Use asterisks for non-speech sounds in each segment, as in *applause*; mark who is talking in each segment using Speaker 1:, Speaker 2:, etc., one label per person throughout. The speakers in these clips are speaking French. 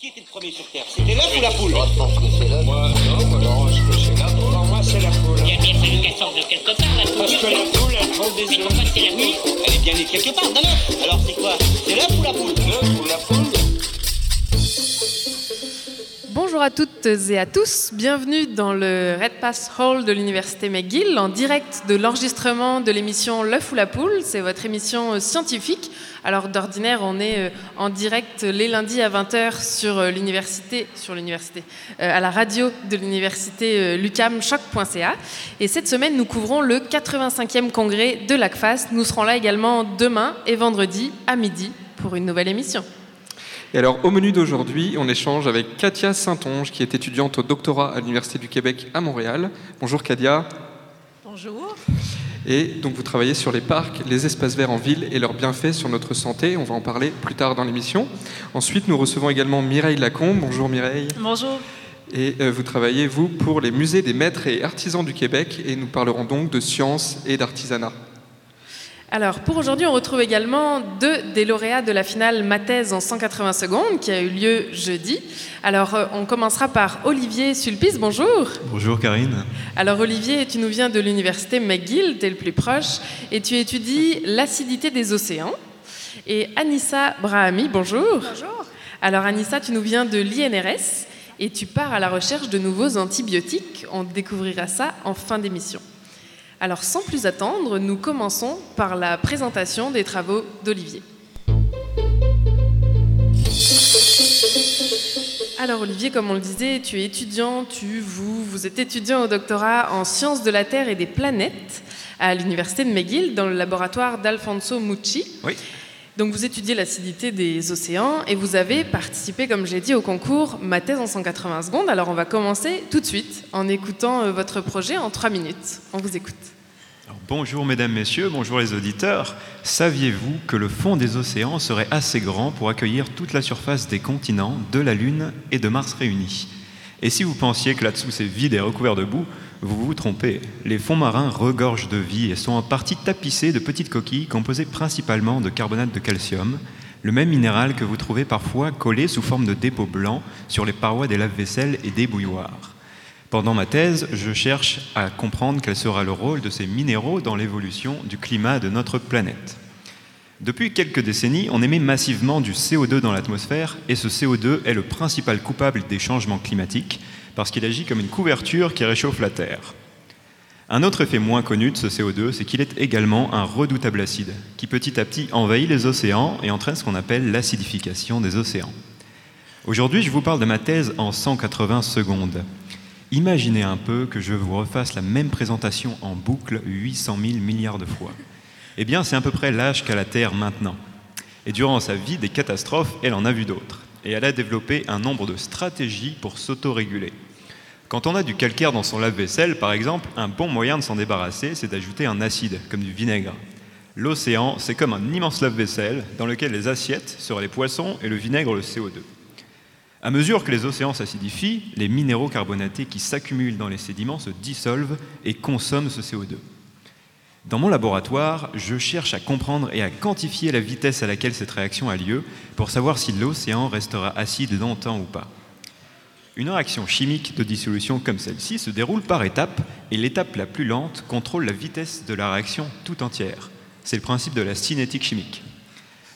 Speaker 1: Qui était le premier sur Terre? C'était l'œuf ou la poule?
Speaker 2: Moi, je pense que c'est l'œuf.
Speaker 3: Moi, non, moi, non, je pense que c'est la poule.
Speaker 4: Pour moi, c'est la poule.
Speaker 5: Il a bien fallu qu'elle sorte de quelque part, la
Speaker 4: Parce que la poule, elle prend des
Speaker 5: Mais
Speaker 4: œufs.
Speaker 5: pourquoi c'est la poule
Speaker 1: elle est bien née quelque part d'un œuf. Alors c'est quoi? C'est l'œuf ou la poule?
Speaker 4: L'œuf ou la poule?
Speaker 6: Bonjour à toutes et à tous, bienvenue dans le Red Pass Hall de l'Université McGill en direct de l'enregistrement de l'émission L'œuf ou la poule, c'est votre émission scientifique. Alors d'ordinaire, on est euh, en direct les lundis à 20h sur euh, l'université, sur l'université, euh, à la radio de l'université euh, lucamchoc.ca. Et cette semaine, nous couvrons le 85e congrès de l'ACFAS. Nous serons là également demain et vendredi à midi pour une nouvelle émission.
Speaker 7: Et alors, au menu d'aujourd'hui, on échange avec Katia Saint-Onge, qui est étudiante au doctorat à l'Université du Québec à Montréal. Bonjour Katia.
Speaker 8: Bonjour.
Speaker 7: Et donc, vous travaillez sur les parcs, les espaces verts en ville et leurs bienfaits sur notre santé. On va en parler plus tard dans l'émission. Ensuite, nous recevons également Mireille Lacombe. Bonjour Mireille.
Speaker 8: Bonjour.
Speaker 7: Et euh, vous travaillez, vous, pour les musées des maîtres et artisans du Québec. Et nous parlerons donc de sciences et d'artisanat.
Speaker 6: Alors, pour aujourd'hui, on retrouve également deux des lauréats de la finale Ma thèse en 180 secondes, qui a eu lieu jeudi. Alors, euh, on commencera par Olivier Sulpice. Bonjour.
Speaker 9: Bonjour Karine.
Speaker 6: Alors, Olivier, tu nous viens de l'université McGill, tu es le plus proche, et tu étudies l'acidité des océans. Et Anissa Brahami, bonjour.
Speaker 8: Bonjour.
Speaker 6: Alors, Anissa, tu nous viens de l'INRS, et tu pars à la recherche de nouveaux antibiotiques. On découvrira ça en fin d'émission. Alors sans plus attendre, nous commençons par la présentation des travaux d'Olivier. Alors Olivier, comme on le disait, tu es étudiant, tu, vous, vous êtes étudiant au doctorat en sciences de la Terre et des planètes à l'université de McGill dans le laboratoire d'Alfonso Mucci.
Speaker 9: Oui.
Speaker 6: Donc vous étudiez l'acidité des océans et vous avez participé, comme j'ai dit, au concours Ma thèse en 180 secondes. Alors on va commencer tout de suite en écoutant euh, votre projet en 3 minutes. On vous écoute.
Speaker 9: Bonjour mesdames, messieurs, bonjour les auditeurs. Saviez-vous que le fond des océans serait assez grand pour accueillir toute la surface des continents, de la Lune et de Mars réunis? Et si vous pensiez que là-dessous c'est vide et recouvert de boue, vous vous trompez. Les fonds marins regorgent de vie et sont en partie tapissés de petites coquilles composées principalement de carbonate de calcium, le même minéral que vous trouvez parfois collé sous forme de dépôts blancs sur les parois des lave-vaisselle et des bouilloires. Pendant ma thèse, je cherche à comprendre quel sera le rôle de ces minéraux dans l'évolution du climat de notre planète. Depuis quelques décennies, on émet massivement du CO2 dans l'atmosphère et ce CO2 est le principal coupable des changements climatiques parce qu'il agit comme une couverture qui réchauffe la Terre. Un autre effet moins connu de ce CO2, c'est qu'il est également un redoutable acide qui petit à petit envahit les océans et entraîne ce qu'on appelle l'acidification des océans. Aujourd'hui, je vous parle de ma thèse en 180 secondes. Imaginez un peu que je vous refasse la même présentation en boucle 800 000 milliards de fois. Eh bien, c'est à peu près l'âge qu'a la Terre maintenant. Et durant sa vie, des catastrophes, elle en a vu d'autres. Et elle a développé un nombre de stratégies pour s'autoréguler. Quand on a du calcaire dans son lave-vaisselle, par exemple, un bon moyen de s'en débarrasser, c'est d'ajouter un acide, comme du vinaigre. L'océan, c'est comme un immense lave-vaisselle dans lequel les assiettes seraient les poissons et le vinaigre le CO2. À mesure que les océans s'acidifient, les minéraux carbonatés qui s'accumulent dans les sédiments se dissolvent et consomment ce CO2. Dans mon laboratoire, je cherche à comprendre et à quantifier la vitesse à laquelle cette réaction a lieu pour savoir si l'océan restera acide longtemps ou pas. Une réaction chimique de dissolution comme celle-ci se déroule par étapes et l'étape la plus lente contrôle la vitesse de la réaction tout entière. C'est le principe de la cinétique chimique.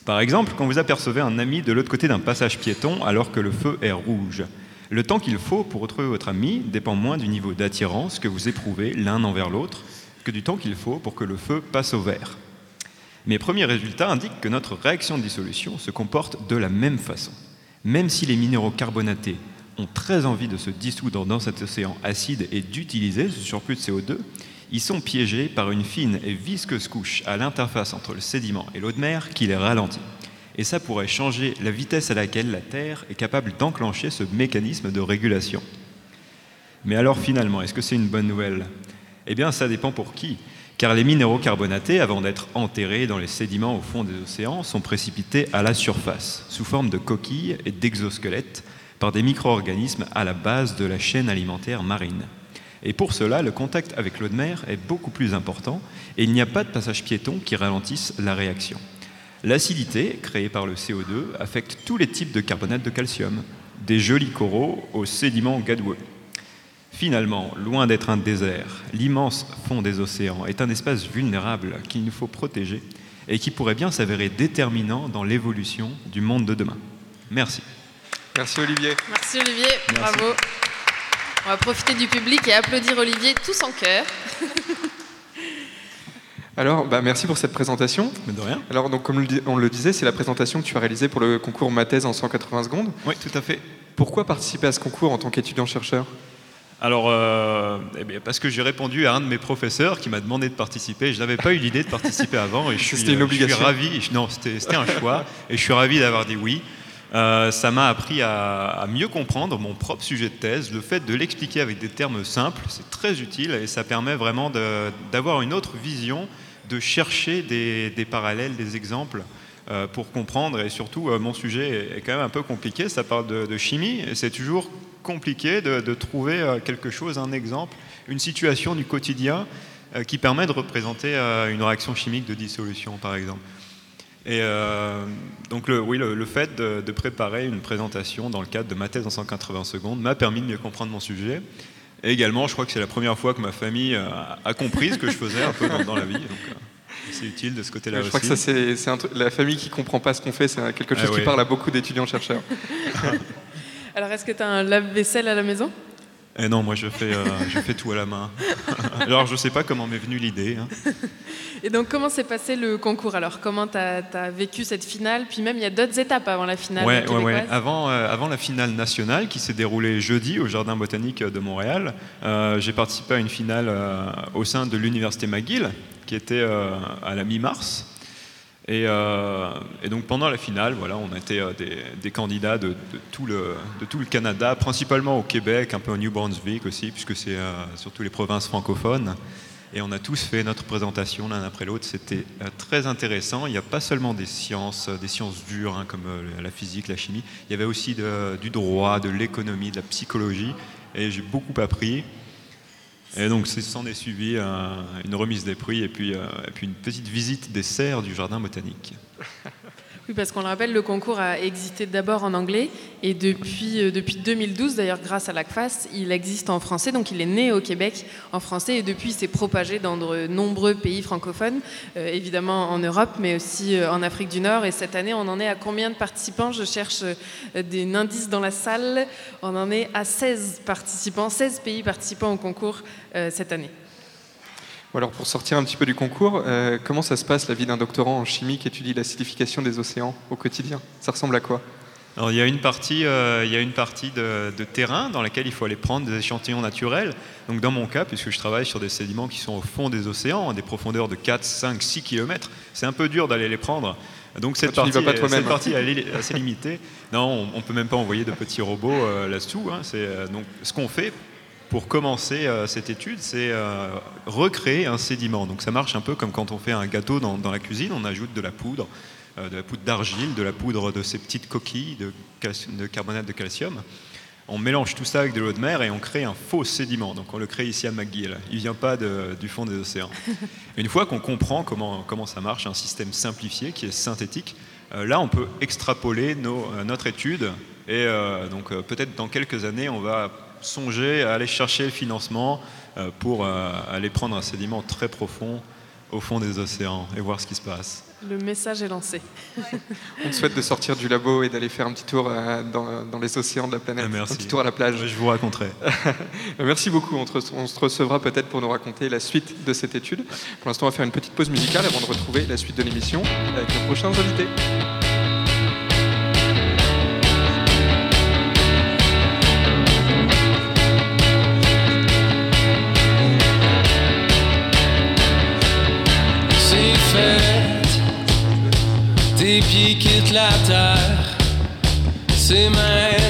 Speaker 9: Par exemple, quand vous apercevez un ami de l'autre côté d'un passage piéton alors que le feu est rouge, le temps qu'il faut pour retrouver votre ami dépend moins du niveau d'attirance que vous éprouvez l'un envers l'autre que du temps qu'il faut pour que le feu passe au vert. Mes premiers résultats indiquent que notre réaction de dissolution se comporte de la même façon. Même si les minéraux carbonatés ont très envie de se dissoudre dans cet océan acide et d'utiliser ce surplus de CO2, ils sont piégés par une fine et visqueuse couche à l'interface entre le sédiment et l'eau de mer qui les ralentit. Et ça pourrait changer la vitesse à laquelle la Terre est capable d'enclencher ce mécanisme de régulation. Mais alors finalement, est-ce que c'est une bonne nouvelle? Eh bien, ça dépend pour qui. Car les minéraux carbonatés, avant d'être enterrés dans les sédiments au fond des océans, sont précipités à la surface, sous forme de coquilles et d'exosquelettes, par des micro-organismes à la base de la chaîne alimentaire marine. Et pour cela, le contact avec l'eau de mer est beaucoup plus important et il n'y a pas de passage piéton qui ralentisse la réaction. L'acidité, créée par le CO2, affecte tous les types de carbonate de calcium, des jolis coraux aux sédiments gadoueux. Finalement, loin d'être un désert, l'immense fond des océans est un espace vulnérable qu'il nous faut protéger et qui pourrait bien s'avérer déterminant dans l'évolution du monde de demain. Merci.
Speaker 7: Merci Olivier.
Speaker 6: Merci Olivier, bravo. On va profiter du public et applaudir Olivier tous en cœur. *laughs*
Speaker 7: Alors, bah, merci pour cette présentation.
Speaker 9: Mais de rien.
Speaker 7: Alors, donc, comme on le disait, c'est la présentation que tu as réalisée pour le concours Ma thèse en 180 secondes.
Speaker 9: Oui, tout à fait.
Speaker 7: Pourquoi participer à ce concours en tant qu'étudiant-chercheur?
Speaker 9: Alors, euh, eh bien, parce que j'ai répondu à un de mes professeurs qui m'a demandé de participer. Je n'avais pas eu l'idée de participer avant et je *laughs* suis,
Speaker 7: C'était une
Speaker 9: euh, je suis
Speaker 7: obligation.
Speaker 9: ravi. Non, c'était c'était un choix et je suis ravi d'avoir dit oui. Euh, ça m'a appris à, mieux comprendre mon propre sujet de thèse. Le fait de l'expliquer avec des termes simples, c'est très utile et ça permet vraiment d'avoir une autre vision, de chercher des, parallèles, des exemples euh, pour comprendre. Et surtout, euh, mon sujet est, quand même un peu compliqué. Ça parle de, chimie et c'est toujours compliqué de, trouver quelque chose, un exemple, une situation du quotidien qui permet de représenter une réaction chimique de dissolution, par exemple. Et euh, donc, le, oui, le, le fait de, de préparer une présentation dans le cadre de ma thèse en 180 secondes m'a permis de mieux comprendre mon sujet. Et également, je crois que c'est la première fois que ma famille a compris ce que je faisais un peu dans, dans la vie. Donc, euh, c'est utile de ce côté-là
Speaker 7: Je
Speaker 9: aussi.
Speaker 7: crois que ça, c'est c'est un truc- la famille qui comprend pas ce qu'on fait, c'est quelque chose
Speaker 9: Ah
Speaker 7: qui parle à beaucoup d'étudiants-chercheurs. *laughs* *laughs*
Speaker 6: Alors, est-ce que tu as un lave-vaisselle à la maison?
Speaker 9: Et non, moi je fais, euh, je fais tout à la main. *laughs* Alors je sais pas comment m'est venue l'idée. hein.
Speaker 6: Et donc, comment s'est passé le concours Alors, comment tu as, vécu cette finale? Puis même, il y a d'autres étapes avant la finale
Speaker 9: Ouais, ouais, ouais. Avant, euh, avant la finale nationale qui s'est déroulée jeudi au Jardin botanique de Montréal, euh, j'ai participé à une finale au sein de l'Université McGill qui était à la mi-mars. Et, euh, et donc pendant la finale, voilà, on était euh, des, candidats de, tout le, Canada, principalement au Québec, un peu au New Brunswick aussi, puisque c'est euh, surtout les provinces francophones. Et on a tous fait notre présentation l'un après l'autre. C'était très intéressant. Il n'y a pas seulement des sciences, des sciences dures hein, comme la physique, la chimie. Il y avait aussi du droit, de l'économie, de la psychologie. Et j'ai beaucoup appris. Et donc, s'en est suivi euh, une remise des prix euh, et puis une petite visite des serres du jardin botanique. *laughs*
Speaker 6: Oui, parce qu'on le rappelle, le concours a existé d'abord en anglais et depuis, euh, depuis 2012, d'ailleurs grâce à l'ACFAS, il existe en français. Donc il est né au Québec en français et depuis il s'est propagé dans de nombreux pays francophones, euh, évidemment en Europe, mais aussi euh, en Afrique du Nord. Et cette année, on en est à combien de participants? Je cherche des indices dans la salle. On en est à 16 participants, 16 pays participants au concours cette année.
Speaker 7: Alors pour sortir un petit peu du concours, euh, comment ça se passe la vie d'un doctorant en chimie qui étudie l'acidification des océans au quotidien? Ça ressemble à quoi?
Speaker 9: Alors, il y a une partie, euh, il y a une partie de, de terrain dans laquelle il faut aller prendre des échantillons naturels. Donc, dans mon cas, puisque je travaille sur des sédiments qui sont au fond des océans, à des profondeurs de 4, 5, 6 km, c'est un peu dur d'aller les prendre. Donc, cette
Speaker 7: Ah,
Speaker 9: partie,
Speaker 7: pas
Speaker 9: cette
Speaker 7: hein.
Speaker 9: partie elle est *laughs* assez limitée. Non, on ne peut même pas envoyer de petits robots euh, là-dessous. hein. C'est, euh, donc, ce qu'on fait pour commencer euh, cette étude, c'est euh, recréer un sédiment. Donc, ça marche un peu comme quand on fait un gâteau dans, dans la cuisine, on ajoute de la poudre euh, de la poudre d'argile, de la poudre de ces petites coquilles de, carbonate de calcium. On mélange tout ça avec de l'eau de mer et on crée un faux sédiment. Donc on le crée ici à McGill. Il ne vient pas de- du fond des océans. *laughs* Une fois qu'on comprend comment, comment ça marche, un système simplifié qui est synthétique, là on peut extrapoler nos- notre étude et euh, donc euh, peut-être dans quelques années on va songer à aller chercher le financement euh, pour euh, aller prendre un sédiment très profond au fond des océans et voir ce qui se passe.
Speaker 6: Le message est lancé.
Speaker 7: On te souhaite de sortir du labo et d'aller faire un petit tour euh, dans, dans les océans de la planète,
Speaker 9: Ah, merci.
Speaker 7: un petit tour à la plage.
Speaker 9: Je vous raconterai. *laughs*
Speaker 7: Merci beaucoup. On, te re- on se recevra peut-être pour nous raconter la suite de cette étude. Pour l'instant, on va faire une petite pause musicale avant de retrouver la suite de l'émission avec nos prochains invités.
Speaker 2: Tes pieds quittent la terre. C'est maintenant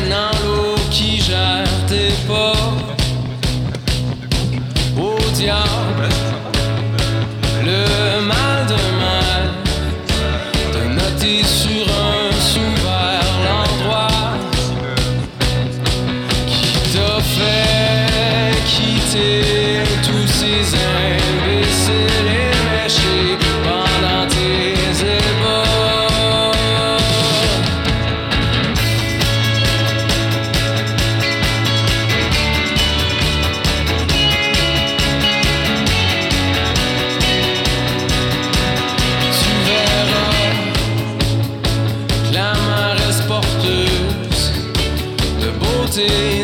Speaker 2: côté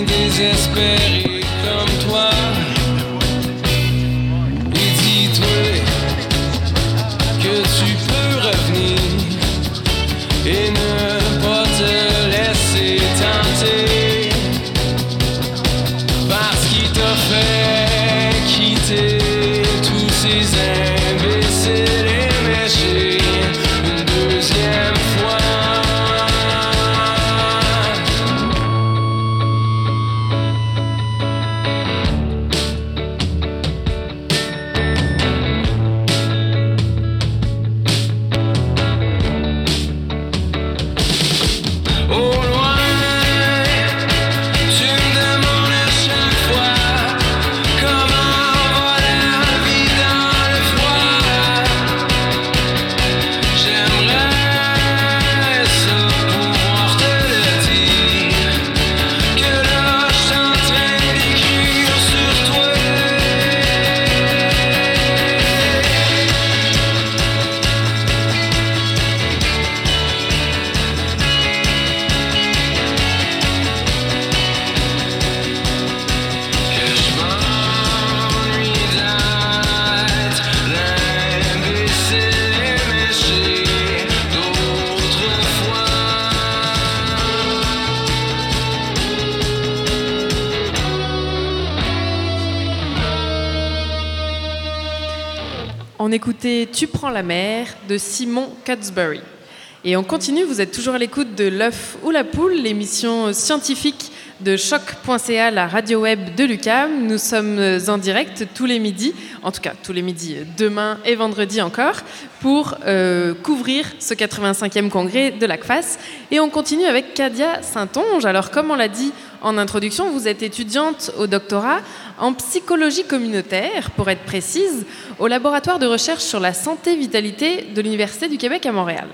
Speaker 2: Tu
Speaker 6: prends la mer de Simon Cutsbury. Et on continue, vous êtes toujours à l'écoute de L'œuf ou la poule, l'émission scientifique de choc.ca, la radio web de l'UCAM. Nous sommes en direct tous les midis, en tout cas tous les midis, demain et vendredi encore, pour euh, couvrir ce 85e congrès de l'ACFAS. Et on continue avec Kadia Saint-Onge. Alors comme on l'a dit en introduction, vous êtes étudiante au doctorat en psychologie communautaire, pour être précise, au laboratoire de recherche sur la santé-vitalité de l'Université du Québec à Montréal.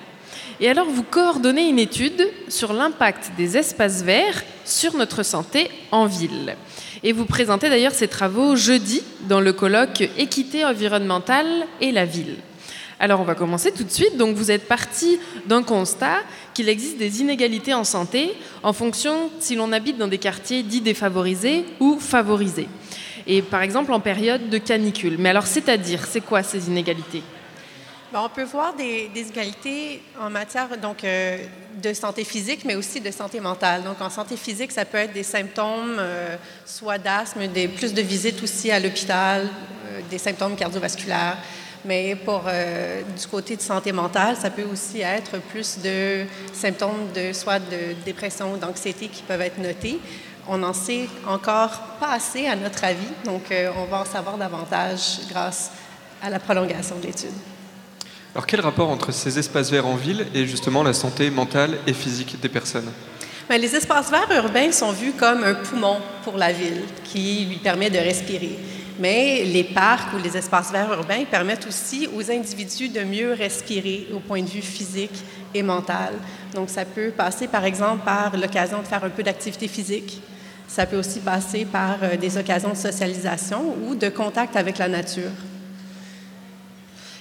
Speaker 6: Et alors, vous coordonnez une étude sur l'impact des espaces verts sur notre santé en ville. Et vous présentez d'ailleurs ces travaux jeudi dans le colloque Équité environnementale et la ville. Alors on va commencer tout de suite. Donc vous êtes parti d'un constat qu'il existe des inégalités en santé en fonction si l'on habite dans des quartiers dits défavorisés ou favorisés. Et par exemple en période de canicule. Mais alors c'est-à-dire, c'est quoi ces inégalités?
Speaker 8: Bon, on peut voir des, des égalités en matière donc, euh, de santé physique, mais aussi de santé mentale. Donc, en santé physique, ça peut être des symptômes, euh, soit d'asthme, des, plus de visites aussi à l'hôpital, euh, des symptômes cardiovasculaires. Mais pour euh, du côté de santé mentale, ça peut aussi être plus de symptômes de soit de dépression ou d'anxiété qui peuvent être notés. On n'en sait encore pas assez à notre avis, donc euh, on va en savoir davantage grâce à la prolongation de l'étude.
Speaker 7: Alors quel rapport entre ces espaces verts en ville et justement la santé mentale et physique des personnes?
Speaker 8: Bien, les espaces verts urbains sont vus comme un poumon pour la ville qui lui permet de respirer. Mais les parcs ou les espaces verts urbains permettent aussi aux individus de mieux respirer au point de vue physique et mental. Donc, ça peut passer, par exemple, par l'occasion de faire un peu d'activité physique. Ça peut aussi passer par euh, des occasions de socialisation ou de contact avec la nature.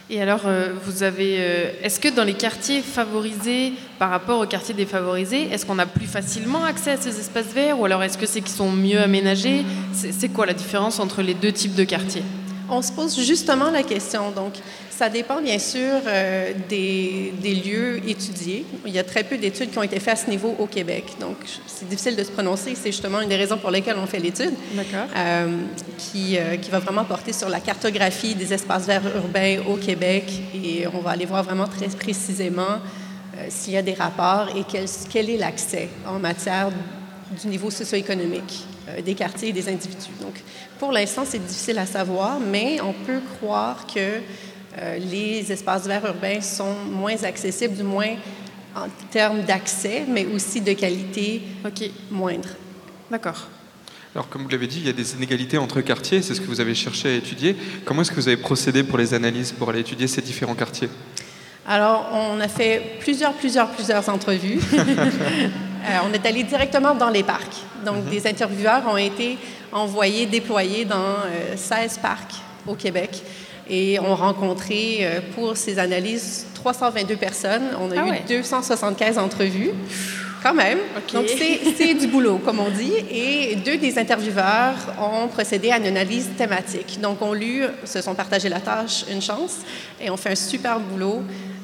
Speaker 6: Et alors, euh, vous avez, euh, est-ce que dans les quartiers favorisés par rapport aux quartiers défavorisés, est-ce qu'on a plus facilement accès à ces espaces verts ou alors est-ce que c'est qu'ils sont mieux aménagés? C'est c'est quoi la différence entre les deux types de quartiers?
Speaker 8: On se pose justement la question. Donc, ça dépend bien sûr euh, des, des lieux étudiés. Il y a très peu d'études qui ont été faites à ce niveau au Québec. Donc, c'est difficile de se prononcer. C'est justement une des raisons pour lesquelles on fait l'étude,
Speaker 6: D'accord.
Speaker 8: euh, qui, euh, qui va vraiment porter sur la cartographie des espaces verts urbains au Québec. Et on va aller voir vraiment très précisément s'il y a des rapports et quel, quel est l'accès en matière du niveau socio-économique des quartiers et des individus. Donc, pour l'instant, c'est difficile à savoir, mais on peut croire que euh, les espaces verts urbains sont moins accessibles, du moins en termes d'accès, mais aussi de qualité
Speaker 6: Ok,
Speaker 8: moindre.
Speaker 6: d'accord.
Speaker 7: Alors comme vous l'avez dit, il y a des inégalités entre quartiers, c'est ce que vous avez cherché à étudier. Comment est-ce que vous avez procédé pour les analyses, pour aller étudier ces différents quartiers?
Speaker 8: Alors, on a fait plusieurs, plusieurs, plusieurs entrevues. *laughs* Euh, on est allé directement dans les parcs. Donc, des intervieweurs ont été envoyés, déployés dans euh, 16 parcs au Québec et ont rencontré, euh, pour ces analyses, 322 personnes. On a
Speaker 6: Ah
Speaker 8: eu
Speaker 6: ouais.
Speaker 8: 275 entrevues. Quand même. Donc, c'est du boulot, comme on dit. Et deux des intervieweurs ont procédé à une analyse thématique. Donc, ont lu, se sont partagés la tâche, une chance, et ont fait un super boulot.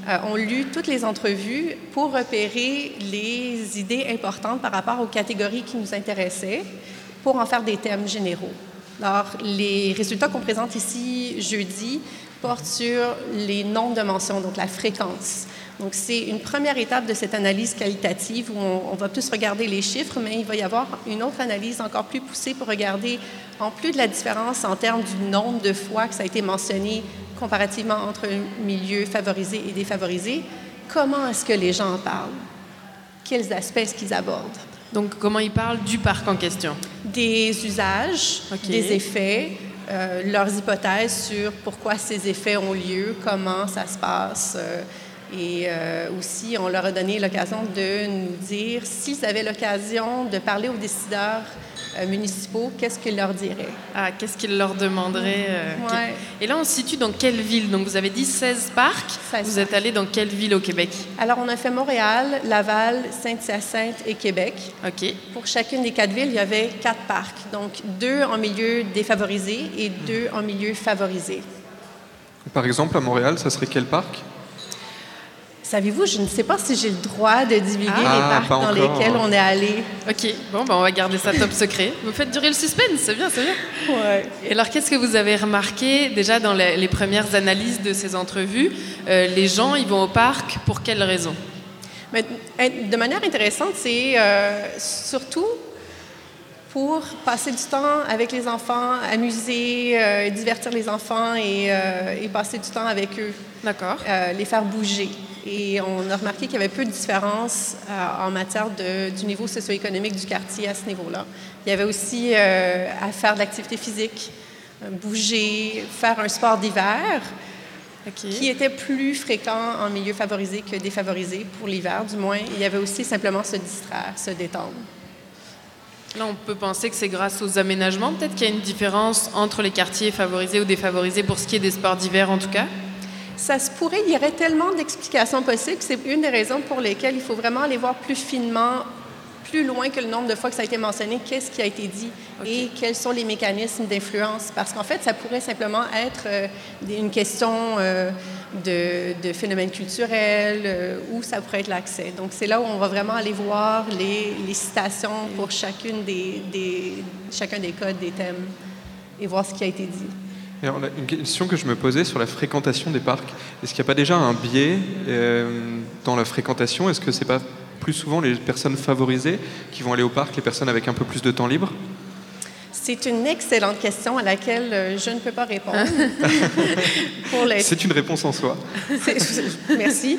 Speaker 8: Euh, ont lu toutes les entrevues pour repérer les idées importantes par rapport aux catégories qui nous intéressaient pour en faire des thèmes généraux. Alors, les résultats qu'on présente ici jeudi portent sur les nombres de mentions, donc la fréquence. Donc, c'est une première étape de cette analyse qualitative où on, on va plus regarder les chiffres, mais il va y avoir une autre analyse encore plus poussée pour regarder, en plus de la différence en termes du nombre de fois que ça a été mentionné comparativement entre milieux favorisés et défavorisés, comment est-ce que les gens en parlent? Quels aspects est-ce qu'ils abordent?
Speaker 6: Donc, comment il parle du parc en question?
Speaker 8: Des usages, des effets, euh, leurs hypothèses sur pourquoi ces effets ont lieu, comment ça se passe. euh, et euh, aussi, on leur a donné l'occasion de nous dire s'ils avaient l'occasion de parler aux décideurs municipaux, qu'est-ce qu'ils leur diraient?
Speaker 6: Ah, qu'est-ce qu'il leur demanderait euh.
Speaker 8: Ouais.
Speaker 6: Et là, on se situe dans quelle ville? Donc, vous avez dit 16 parcs.
Speaker 8: 16
Speaker 6: vous êtes allé dans quelle ville au Québec?
Speaker 8: Alors, on a fait Montréal, Laval, Sainte-Hyacinthe et Québec.
Speaker 6: OK.
Speaker 8: Pour chacune des quatre villes, il y avait quatre parcs, donc deux en milieu défavorisé et deux en milieu favorisé.
Speaker 7: Par exemple, à Montréal, ça serait quel parc?
Speaker 8: Savez-vous, je ne sais pas si j'ai le droit de divulguer
Speaker 6: Ah,
Speaker 8: les parcs
Speaker 7: pas
Speaker 8: dans
Speaker 7: encore.
Speaker 8: lesquels on est allé.
Speaker 6: OK. Bon, ben, on va garder ça top secret. Vous faites durer le suspense, c'est bien, c'est bien.
Speaker 8: Ouais.
Speaker 6: Et alors, qu'est-ce que vous avez remarqué déjà dans les, les premières analyses de ces entrevues Euh, Les gens, ils vont au parc pour quelles raisons?
Speaker 8: Mais euh, de manière intéressante, c'est euh, surtout pour passer du temps avec les enfants, amuser, euh, divertir les enfants et, euh, et passer du temps avec eux,
Speaker 6: D'accord.
Speaker 8: euh, les faire bouger. Et on a remarqué qu'il y avait peu de différence euh, en matière de- du niveau socio-économique du quartier à ce niveau-là. Il y avait aussi euh, à faire de l'activité physique, euh, bouger, faire un sport d'hiver. Qui était plus fréquent en milieu favorisé que défavorisé pour l'hiver, du moins. Il y avait aussi simplement se distraire, se détendre.
Speaker 6: Là, on peut penser que c'est grâce aux aménagements. Peut-être qu'il y a une différence entre les quartiers favorisés ou défavorisés pour ce qui est des sports d'hiver, en tout cas?
Speaker 8: Ça se pourrait, il y aurait tellement d'explications possibles. C'est une des raisons pour lesquelles il faut vraiment aller voir plus finement, plus loin que le nombre de fois que ça a été mentionné, qu'est-ce qui a été dit et quels sont les mécanismes d'influence. Parce qu'en fait, ça pourrait simplement être euh, une question euh, de, de phénomènes culturels euh, ou ça pourrait être l'accès. Donc, c'est là où on va vraiment aller voir les, les citations pour chacune des, des- chacun des codes, des thèmes et voir ce qui a été dit.
Speaker 7: Alors, une question que je me posais sur la fréquentation des parcs. Est-ce qu'il n'y a pas déjà un biais euh, dans la fréquentation? Est-ce que c'est pas plus souvent les personnes favorisées qui vont aller au parc, les personnes avec un peu plus de temps libre?
Speaker 8: C'est une excellente question à laquelle euh, je ne peux pas répondre. *laughs* les...
Speaker 7: C'est une réponse en soi. *laughs*
Speaker 8: Merci.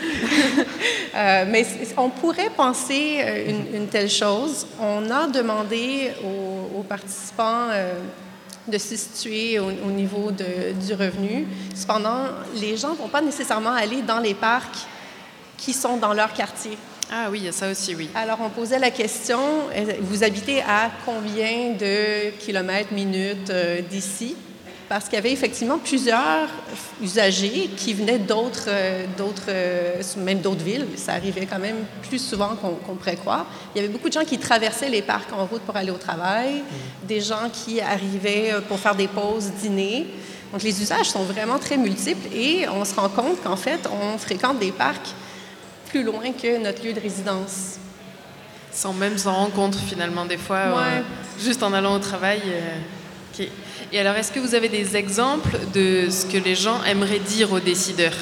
Speaker 8: Euh, mais on pourrait penser une, une telle chose. On a demandé aux, aux participants euh, de se situer au, au niveau de- du revenu. Cependant, les gens ne vont pas nécessairement aller dans les parcs qui sont dans leur quartier.
Speaker 6: Ah oui, il y a ça aussi, oui.
Speaker 8: Alors, on posait la question, euh, vous habitez à combien de kilomètres, minutes euh, d'ici? Parce qu'il y avait effectivement plusieurs usagers qui venaient d'autres, euh, d'autres, euh, même d'autres villes. Ça arrivait quand même plus souvent qu'on, qu'on pourrait croire. Il y avait beaucoup de gens qui traversaient les parcs en route pour aller au travail, des gens qui arrivaient euh, pour faire des pauses, dîner. Donc, les usages sont vraiment très multiples et on se rend compte qu'en fait, on fréquente des parcs plus loin que notre lieu de résidence.
Speaker 6: Sans même s'en rendre compte, finalement, des fois, euh, juste en allant au travail. euh. Et alors, est-ce que vous avez des exemples de ce que les gens aimeraient dire aux décideurs?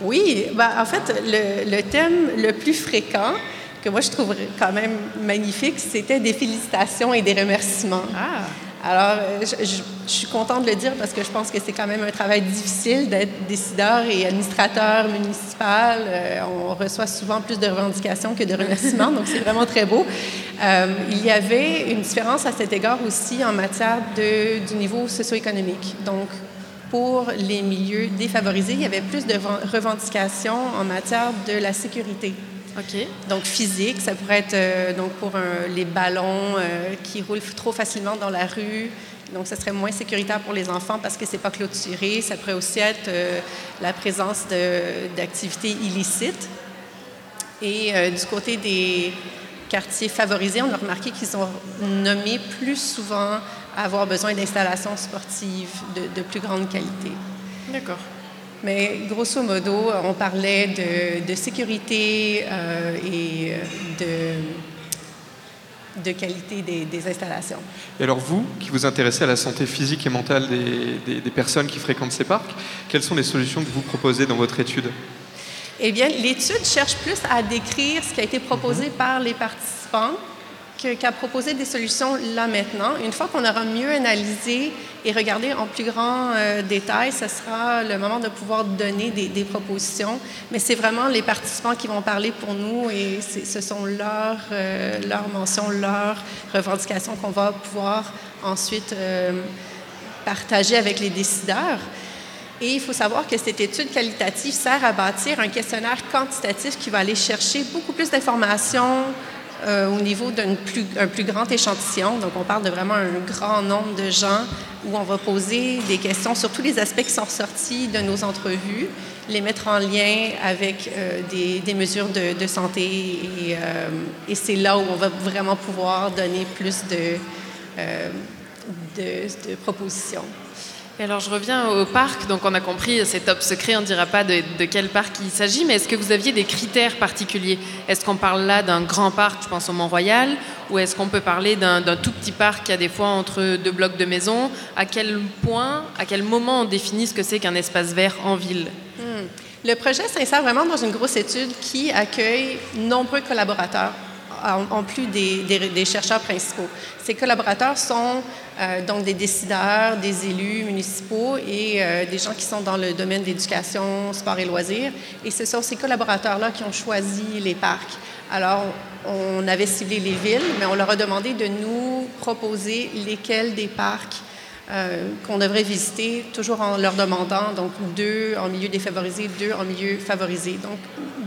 Speaker 8: Oui, ben, en fait, le, le thème le plus fréquent, que moi je trouve quand même magnifique, c'était des félicitations et des remerciements.
Speaker 6: Ah
Speaker 8: Alors, euh, je, suis contente de le dire parce que je pense que c'est quand même un travail difficile d'être décideur et administrateur municipal. Euh, on reçoit souvent plus de revendications que de remerciements, donc c'est vraiment très beau. Euh, il y avait une différence à cet égard aussi en matière de, du niveau socio-économique. Donc, pour les milieux défavorisés, il y avait plus de ven- revendications en matière de la sécurité.
Speaker 6: Ok.
Speaker 8: Donc physique, ça pourrait être euh, donc pour un- les ballons euh, qui roulent trop facilement dans la rue. Donc, ça serait moins sécuritaire pour les enfants parce que c'est pas clôturé. Ça pourrait aussi être euh, la présence d'activités illicites. Et euh, du côté des, quartiers favorisés, on a remarqué qu'ils sont nommés plus souvent à avoir besoin d'installations sportives de, de plus grande qualité.
Speaker 6: D'accord.
Speaker 8: Mais grosso modo, on parlait de, de sécurité euh, et euh, de, de qualité des, des installations.
Speaker 7: Et alors vous, qui vous intéressez à la santé physique et mentale des, des- des personnes qui fréquentent ces parcs, quelles sont les solutions que vous proposez dans votre étude?
Speaker 8: Eh bien, l'étude cherche plus à décrire ce qui a été proposé par les participants qu'à proposer des solutions là maintenant. Une fois qu'on aura mieux analysé et regardé en plus grand euh, détail, ce sera le moment de pouvoir donner des, propositions. Mais c'est vraiment les participants qui vont parler pour nous et ce sont leurs euh, leurs mentions, leurs revendications qu'on va pouvoir ensuite euh, partager avec les décideurs. Et il faut savoir que cette étude qualitative sert à bâtir un questionnaire quantitatif qui va aller chercher beaucoup plus d'informations euh, au niveau d'un plus, plus grand échantillon. Donc, on parle de vraiment un grand nombre de gens où on va poser des questions sur tous les aspects qui sont ressortis de nos entrevues, les mettre en lien avec euh, des, des mesures de, santé. Et, euh, et c'est là où on va vraiment pouvoir donner plus de, de propositions.
Speaker 6: Et alors je reviens au parc, donc on a compris, c'est top secret, on ne dira pas de, quel parc il s'agit, mais est-ce que vous aviez des critères particuliers? Est-ce qu'on parle là d'un grand parc, je pense au Mont-Royal, ou est-ce qu'on peut parler d'un tout petit parc qui a des fois entre deux blocs de maisons À quel point, à quel moment on définit ce que c'est qu'un espace vert en ville?
Speaker 8: Le projet s'insère vraiment dans une grosse étude qui accueille nombreux collaborateurs, en, plus des chercheurs principaux. Ces collaborateurs sont euh, donc des décideurs, des élus municipaux et euh, des gens qui sont dans le domaine d'éducation, sport et loisirs. Et ce sont ces collaborateurs-là qui ont choisi les parcs. Alors, on avait ciblé les villes, mais on leur a demandé de nous proposer lesquels des parcs euh, qu'on devrait visiter, toujours en leur demandant donc deux en milieu défavorisé, deux en milieu favorisé. Donc,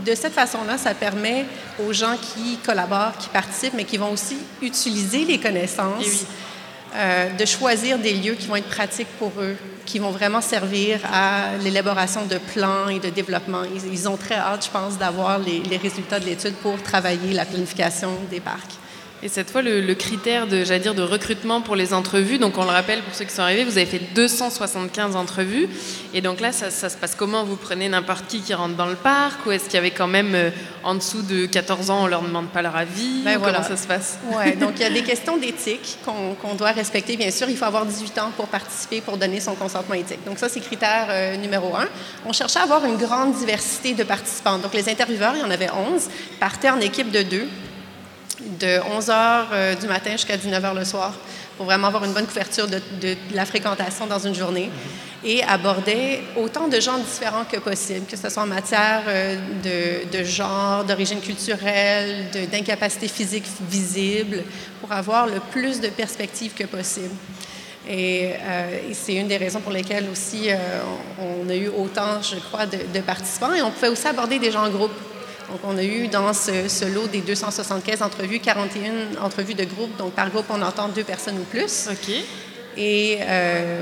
Speaker 8: de cette façon-là, ça permet aux gens qui collaborent, qui participent, mais qui vont aussi utiliser les connaissances,
Speaker 6: Eh oui.
Speaker 8: euh, de choisir des lieux qui vont être pratiques pour eux, qui vont vraiment servir à l'élaboration de plans et de développement. Ils, ils ont très hâte, je pense, d'avoir les, les résultats de l'étude pour travailler la planification des parcs.
Speaker 6: Et cette fois, le, le critère de, j'allais dire, de recrutement pour les entrevues, donc on le rappelle pour ceux qui sont arrivés, vous avez fait 275 entrevues. Et donc là, ça, ça se passe comment? Vous prenez n'importe qui qui rentre dans le parc Ou est-ce qu'il y avait quand même euh, en dessous de 14 ans, on leur demande pas leur avis?
Speaker 8: Ben voilà.
Speaker 6: Comment ça se passe?
Speaker 8: Oui, donc il y a des *laughs* questions d'éthique qu'on qu'on doit respecter. Bien sûr, il faut avoir 18 ans pour participer, pour donner son consentement éthique. Donc ça, c'est critère euh, numéro un. On cherchait à avoir une grande diversité de participants. Donc les intervieweurs, il y en avait 11, partaient en équipe de deux, de 11 heures euh, du matin jusqu'à 19 heures le soir, pour vraiment avoir une bonne couverture de, la fréquentation dans une journée et abordaient autant de gens différents que possible, que ce soit en matière euh, de, genre, d'origine culturelle, d'incapacité physique visible, pour avoir le plus de perspectives que possible. Et, euh, c'est une des raisons pour lesquelles aussi on, on a eu autant, je crois, de, de participants. Et on pouvait aussi aborder des gens en groupe. Donc, on a eu dans ce, ce lot des 275 entrevues, 41 entrevues de groupe. Donc, par groupe, on entend deux personnes ou plus.
Speaker 6: Ok.
Speaker 8: Et euh,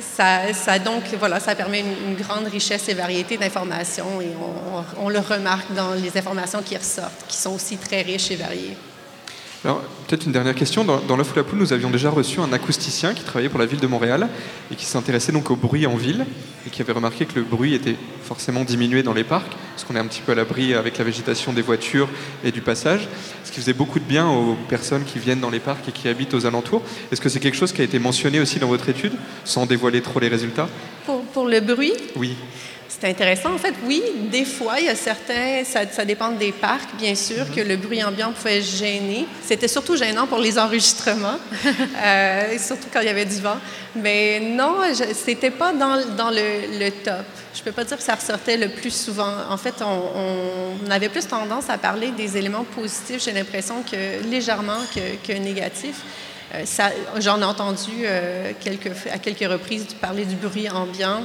Speaker 8: ça, ça, donc, voilà, ça permet une, une grande richesse et variété d'informations et on, on le remarque dans les informations qui ressortent, qui sont aussi très riches et variées.
Speaker 7: Alors, peut-être une dernière question. Dans, dans l'œuf ou la poule, nous avions déjà reçu un acousticien qui travaillait pour la ville de Montréal et qui s'intéressait donc au bruit en ville et qui avait remarqué que le bruit était forcément diminué dans les parcs parce qu'on est un petit peu à l'abri avec la végétation des voitures et du passage, ce qui faisait beaucoup de bien aux personnes qui viennent dans les parcs et qui habitent aux alentours. Est-ce que c'est quelque chose qui a été mentionné aussi dans votre étude, sans dévoiler trop les résultats?
Speaker 8: Pour, pour le bruit,
Speaker 7: Oui.
Speaker 8: C'est intéressant. En fait, oui, des fois, il y a certains, ça, ça dépend des parcs, bien sûr, que le bruit ambiant pouvait gêner. C'était surtout gênant pour les enregistrements, *laughs* euh, surtout quand il y avait du vent. Mais non, c'était pas dans, dans le, le top. Je peux pas dire que ça ressortait le plus souvent. En fait, on, on avait plus tendance à parler des éléments positifs, j'ai l'impression, que légèrement que, que négatifs. Euh, J'en ai entendu euh, quelques, à quelques reprises parler du bruit ambiant.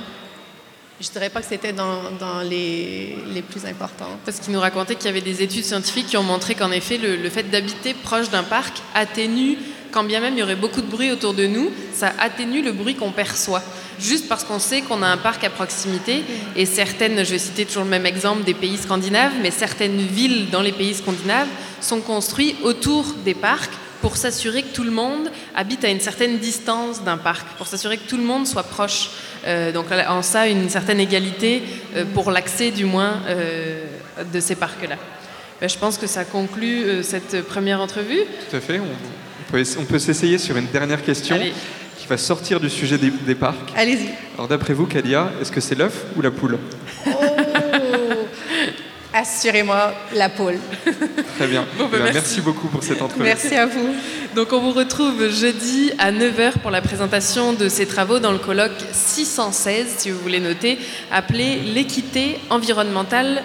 Speaker 8: Je dirais pas que c'était dans, dans les, les plus importants.
Speaker 6: Parce qu'il nous racontait qu'il y avait des études scientifiques qui ont montré qu'en effet, le, le fait d'habiter proche d'un parc atténue quand bien même il y aurait beaucoup de bruit autour de nous, ça atténue le bruit qu'on perçoit. Juste parce qu'on sait qu'on a un parc à proximité et certaines, je vais citer toujours le même exemple des pays scandinaves, mais certaines villes dans les pays scandinaves sont construites autour des parcs pour s'assurer que tout le monde habite à une certaine distance d'un parc, pour s'assurer que tout le monde soit proche. Euh, donc en ça, une certaine égalité euh, pour l'accès du moins euh, de ces parcs-là. Ben, je pense que ça conclut euh, cette première entrevue.
Speaker 7: Tout à fait. On, peut, essa- on peut s'essayer sur une dernière question
Speaker 6: Allez.
Speaker 7: qui va sortir du sujet des, des parcs.
Speaker 8: Allez-y.
Speaker 7: Alors d'après vous, Kadia, est-ce que c'est l'œuf ou la poule?
Speaker 8: Oh! *laughs* Assurez-moi la poule. *laughs*
Speaker 7: Très bien.
Speaker 6: Bon, ben,
Speaker 7: Eh ben,
Speaker 6: merci.
Speaker 7: merci beaucoup pour cette entrevue.
Speaker 8: Merci à vous.
Speaker 6: Donc on vous retrouve jeudi à 9h pour la présentation de ces travaux dans le colloque 616, si vous voulez noter, appelé L'équité environnementale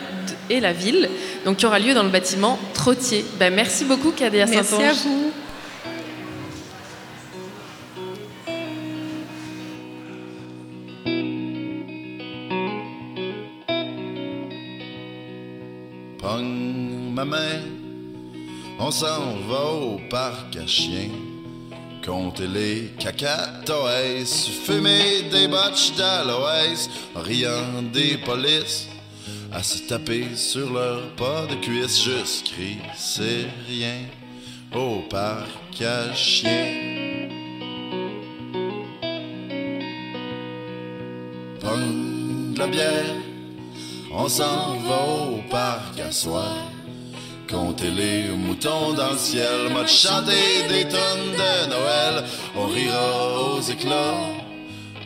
Speaker 6: et la ville, donc qui aura lieu dans le bâtiment Trottier. Ben, merci beaucoup Kadia
Speaker 8: Merci
Speaker 6: Saint-Onge.
Speaker 8: à vous.
Speaker 10: S'en va au parc à chiens. Compter les cacatoès, fumer des botches d'aloès, riant des polices, à se taper sur leurs pas de cuisse, juste crie, c'est rien, au parc à chiens. De la bière, on s'en va au parc à soir. Compter les moutons dans le ciel, m'a des tonnes de Noël. On rira aux éclats,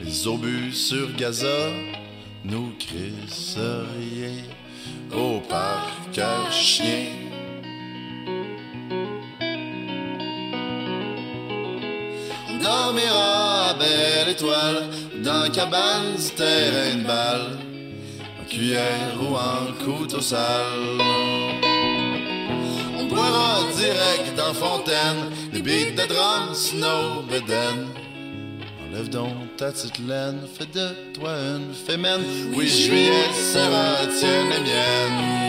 Speaker 10: les obus sur Gaza nous crissent rien au parc à chiens. On dormira à belle étoile dans cabane du terrain de balle en cuillère ou en couteau sale. Direct dans fontaine, des beats de drum, snow, bedaine. Enlève donc ta petite laine, fais de toi une fémène. Oui, juillet sera tienne et mienne.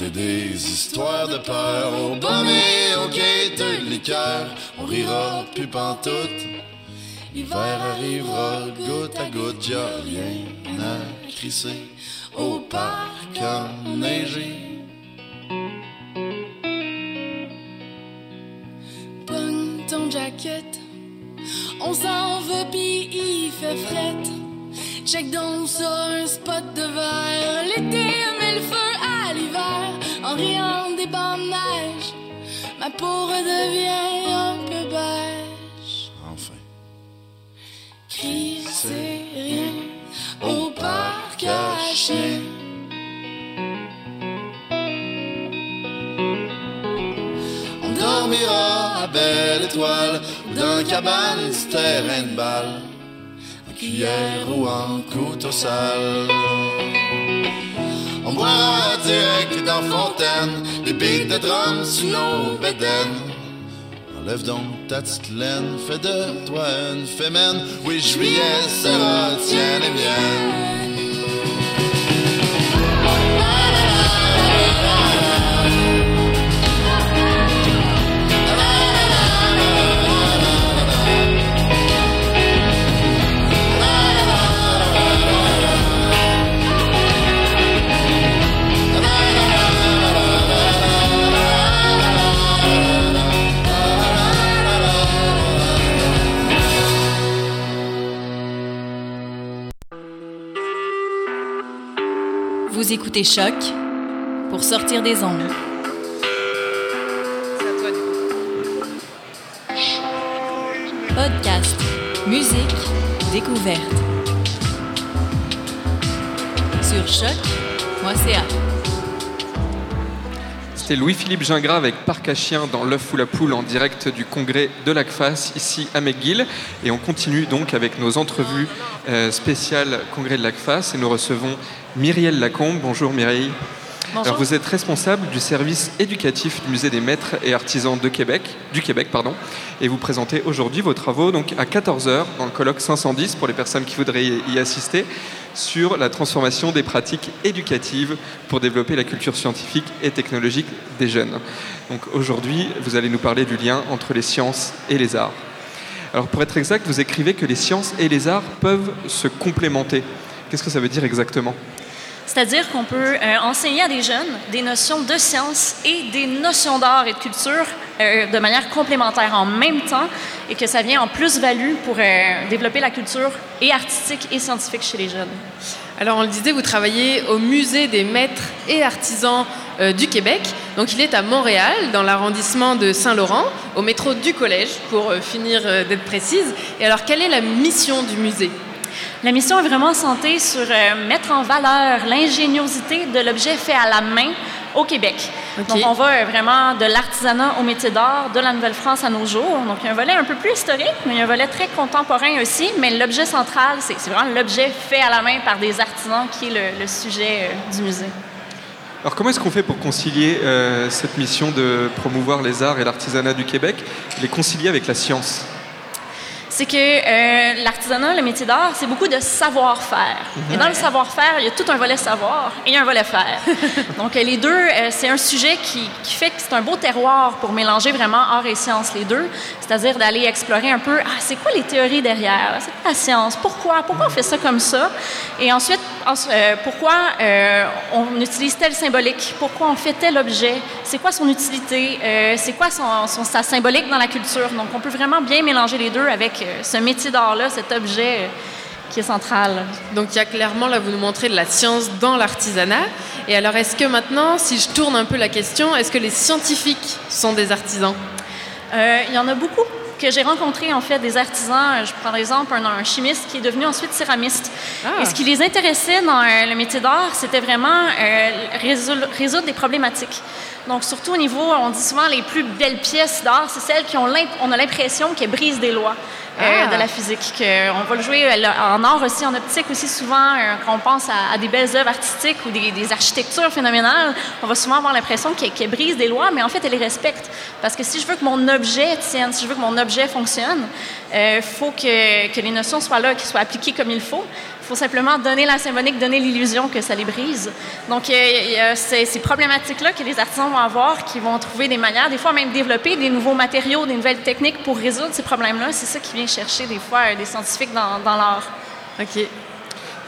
Speaker 10: Des histoires de peur au et au quai de liqueur. On rira plus pantoute. L'hiver arrivera goutte à goutte, y'a rien à crisser au parc enneigé.
Speaker 11: Pogne ton jacket, on s'en va pis il fait fret. Check donc ça, un spot de verre. L'été met le feu à l'hiver en riant des bancs de neige. Ma peau redevient un peu beige.
Speaker 10: Enfin.
Speaker 11: Crie, c'est rien au parc à.
Speaker 10: On dormira à belle étoile dans cabane du terrain de balle, cuillère ou en couteau sale. On boira direct dans fontaine, des beats de drum sur nos bédaines. Enlève donc ta petite laine, fais de toi une fémène. Oui, juillet sera tienne et mienne.
Speaker 12: Vous écoutez Choc pour sortir des ondes. Podcast, musique, découverte. Sur choc.ca.
Speaker 7: C'était Louis-Philippe Gingras avec Parc à Chien dans L'œuf ou la poule en direct du congrès de l'ACFAS ici à McGill. Et on continue donc avec nos entrevues euh, spéciales congrès de l'ACFAS et nous recevons Myriel Lacombe. Bonjour Mireille. Alors, vous êtes responsable du service éducatif du musée des maîtres et artisans de Québec, du Québec pardon, et vous présentez aujourd'hui vos travaux donc à 14h dans le colloque 510 pour les personnes qui voudraient y assister sur la transformation des pratiques éducatives pour développer la culture scientifique et technologique des jeunes. Donc aujourd'hui, vous allez nous parler du lien entre les sciences et les arts. Alors pour être exact, vous écrivez que les sciences et les arts peuvent se complémenter. Qu'est-ce que ça veut dire exactement?
Speaker 13: C'est-à-dire qu'on peut euh, enseigner à des jeunes des notions de science et des notions d'art et de culture euh, de manière complémentaire en même temps et que ça vient en plus-value pour euh, développer la culture et artistique et scientifique chez les jeunes.
Speaker 6: Alors on le disait, vous travaillez au musée des maîtres et artisans du Québec. Donc il est à Montréal, dans l'arrondissement de Saint-Laurent, au métro du collège, pour finir d'être précise. Et alors quelle est la mission du musée?
Speaker 13: La mission est vraiment centrée sur euh, mettre en valeur l'ingéniosité de l'objet fait à la main au Québec. Donc, on va euh, vraiment de l'artisanat au métier d'art, de la Nouvelle-France à nos jours. Donc, il y a un volet un peu plus historique, mais il y a un volet très contemporain aussi. Mais l'objet central, c'est c'est vraiment l'objet fait à la main par des artisans qui est le, le sujet euh, du musée.
Speaker 7: Alors comment est-ce qu'on fait pour concilier euh, cette mission de promouvoir les arts et l'artisanat du Québec, les concilier avec la science?
Speaker 13: C'est que euh, l'artisanat, le métier d'art, c'est beaucoup de savoir-faire. Et dans le savoir-faire, il y a tout un volet savoir et un volet faire. *laughs* Donc, euh, les deux, euh, c'est un sujet qui, qui fait que c'est un beau terroir pour mélanger vraiment art et science, les deux. C'est-à-dire d'aller explorer un peu, ah, c'est quoi les théories derrière? C'est quoi la science? Pourquoi? Pourquoi on fait ça comme ça? Et ensuite, en- euh, pourquoi on utilise tel symbolique? Pourquoi on fait tel objet? C'est quoi son utilité? C'est quoi son, son- sa symbolique dans la culture? Donc, on peut vraiment bien mélanger les deux avec ce métier d'art-là, cet objet euh, qui est central.
Speaker 6: Donc il y a clairement, là, vous nous montrez de la science dans l'artisanat. Et alors, est-ce que maintenant, si je tourne un peu la question, est-ce que les scientifiques sont des artisans?
Speaker 13: Euh, il y en a beaucoup que j'ai rencontrés, en fait, des artisans. Je prends l'exemple un, un chimiste qui est devenu ensuite céramiste.
Speaker 6: Ah.
Speaker 13: Et ce qui les intéressait dans euh, le métier d'art, c'était vraiment euh, résoudre des problématiques. Donc, surtout au niveau, on dit souvent, les plus belles pièces d'art, c'est celles qui ont on a l'impression qu'elles brisent des lois. euh,
Speaker 6: Ah.
Speaker 13: de la physique. Que on va le jouer euh, en art aussi, en optique aussi souvent, euh, quand on pense à, à des belles œuvres artistiques ou des, des architectures phénoménales, on va souvent avoir l'impression qu'elles brisent des lois, mais en fait, elles les respectent. Parce que si je veux que mon objet tienne, si je veux que mon objet fonctionne, il faut que, que les notions soient là, qu'elles soient appliquées comme il faut. Faut simplement donner la symbolique, donner l'illusion que ça les brise. Donc, il y a ces, ces problématiques-là que les artisans vont avoir, qui vont trouver des manières, des fois même développer des nouveaux matériaux, des nouvelles techniques pour résoudre ces problèmes-là. C'est ça qui vient chercher des fois euh, des scientifiques dans, dans l'art.
Speaker 6: Ok.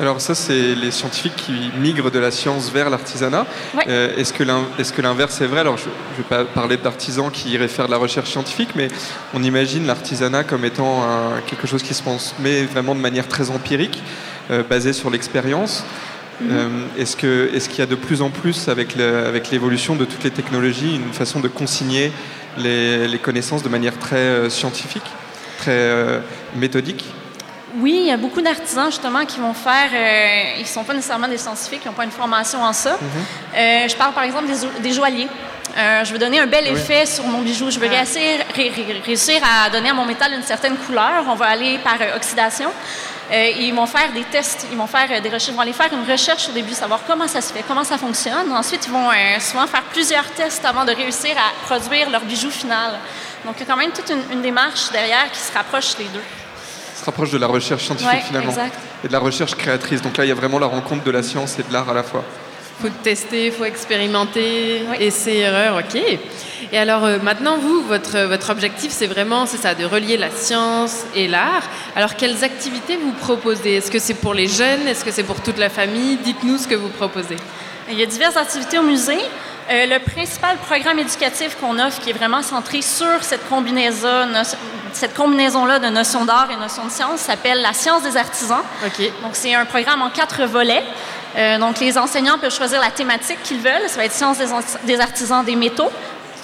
Speaker 7: Alors ça, c'est les scientifiques qui migrent de la science vers l'artisanat.
Speaker 13: Ouais.
Speaker 7: Euh, est-ce que l'inverse est vrai? Alors je ne vais pas parler d'artisans qui iraient faire de la recherche scientifique, mais on imagine l'artisanat comme étant un- quelque chose qui se transmet vraiment de manière très empirique, euh, basée sur l'expérience. Euh, est-ce qu'il y a de plus en plus avec l'évolution de toutes les technologies une façon de consigner les, les connaissances de manière très scientifique, très méthodique?
Speaker 13: Oui, il y a beaucoup d'artisans justement qui vont faire. euh, ils ne sont pas nécessairement des scientifiques, ils n'ont pas une formation en ça. Euh, je parle par exemple des, des joailliers. Euh, je veux donner un bel
Speaker 7: Oui.
Speaker 13: effet sur mon bijou. Je veux réussir, ré- ré- réussir à donner à mon métal une certaine couleur. On va aller par oxydation. Euh, ils vont faire des tests, ils vont faire euh, des recherches, ils vont aller faire une recherche au début, savoir comment ça se fait, comment ça fonctionne. Ensuite, ils vont euh, souvent faire plusieurs tests avant de réussir à produire leur bijou final. Donc, il y a quand même toute une, une démarche derrière qui se rapproche les deux.
Speaker 7: Se rapproche de la recherche scientifique
Speaker 13: Ouais,
Speaker 7: finalement
Speaker 13: exact.
Speaker 7: et de la recherche créatrice. Donc là, il y a vraiment la rencontre de la science et de l'art à la fois.
Speaker 6: faut tester, faut expérimenter, essai, erreur, ok. Et alors euh, maintenant, vous, votre, votre objectif, c'est vraiment, c'est ça, de relier la science et l'art. Alors quelles activités vous proposez? Est-ce que c'est pour les jeunes? Est-ce que c'est pour toute la famille? Dites-nous ce que vous proposez.
Speaker 13: Il y a diverses activités au musée. Euh, le principal programme éducatif qu'on offre, qui est vraiment centré sur cette combinaison, cette combinaison-là de notions d'art et notions de science, s'appelle la science des artisans.
Speaker 6: Ok.
Speaker 13: Donc, c'est un programme en quatre volets. Euh, donc, les enseignants peuvent choisir la thématique qu'ils veulent. Ça va être science des artisans des métaux,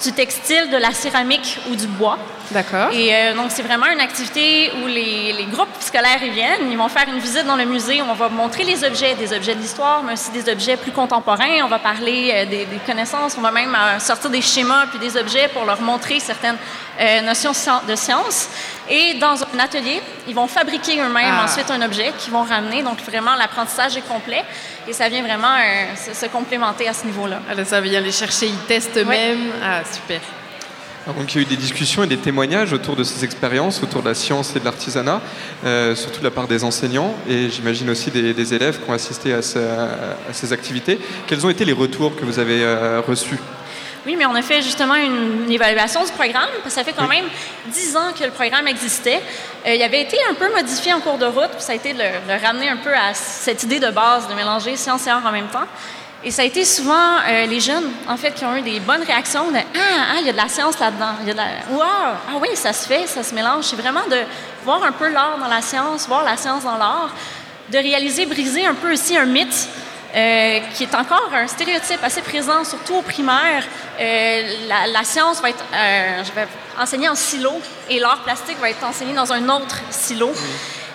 Speaker 13: du textile, de la céramique ou du bois.
Speaker 6: D'accord.
Speaker 13: Et euh, donc, c'est vraiment une activité où les, les groupes scolaires y viennent. Ils vont faire une visite dans le musée où on va montrer les objets, des objets de l'histoire, mais aussi des objets plus contemporains. On va parler euh, des, des connaissances. On va même euh, sortir des schémas puis des objets pour leur montrer certaines notions de science. Et dans un atelier, ils vont fabriquer eux-mêmes
Speaker 6: Ah.
Speaker 13: ensuite un objet qu'ils vont ramener. Donc, vraiment, l'apprentissage est complet. Et ça vient vraiment euh, se, se complémenter à ce niveau-là.
Speaker 6: Alors, ça vient les chercher, ils testent eux-mêmes. Ah, super.
Speaker 7: Alors, donc, il y a eu des discussions et des témoignages autour de ces expériences, autour de la science et de l'artisanat, euh, surtout de la part des enseignants et j'imagine aussi des, des élèves qui ont assisté à, ce- à ces activités. Quels ont été les retours que vous avez euh, reçus?
Speaker 13: Oui, mais on a fait justement une, une évaluation du programme, parce que ça fait quand même dix ans que le programme existait. Euh, il avait été un peu modifié en cours de route, puis ça a été de le, le ramener un peu à cette idée de base de mélanger science et art en même temps. Et ça a été souvent euh, les jeunes, en fait, qui ont eu des bonnes réactions de Ah, ah, il y a de la science là-dedans. Il y a de la... Wow! Ah oui, ça se fait, ça se mélange. C'est vraiment de voir un peu l'art dans la science, voir la science dans l'art, de réaliser, briser un peu aussi un mythe euh, qui est encore un stéréotype assez présent, surtout au primaire. Euh, la, la science va être, euh, je vais enseigner en silo et l'art plastique va être enseigné dans un autre silo.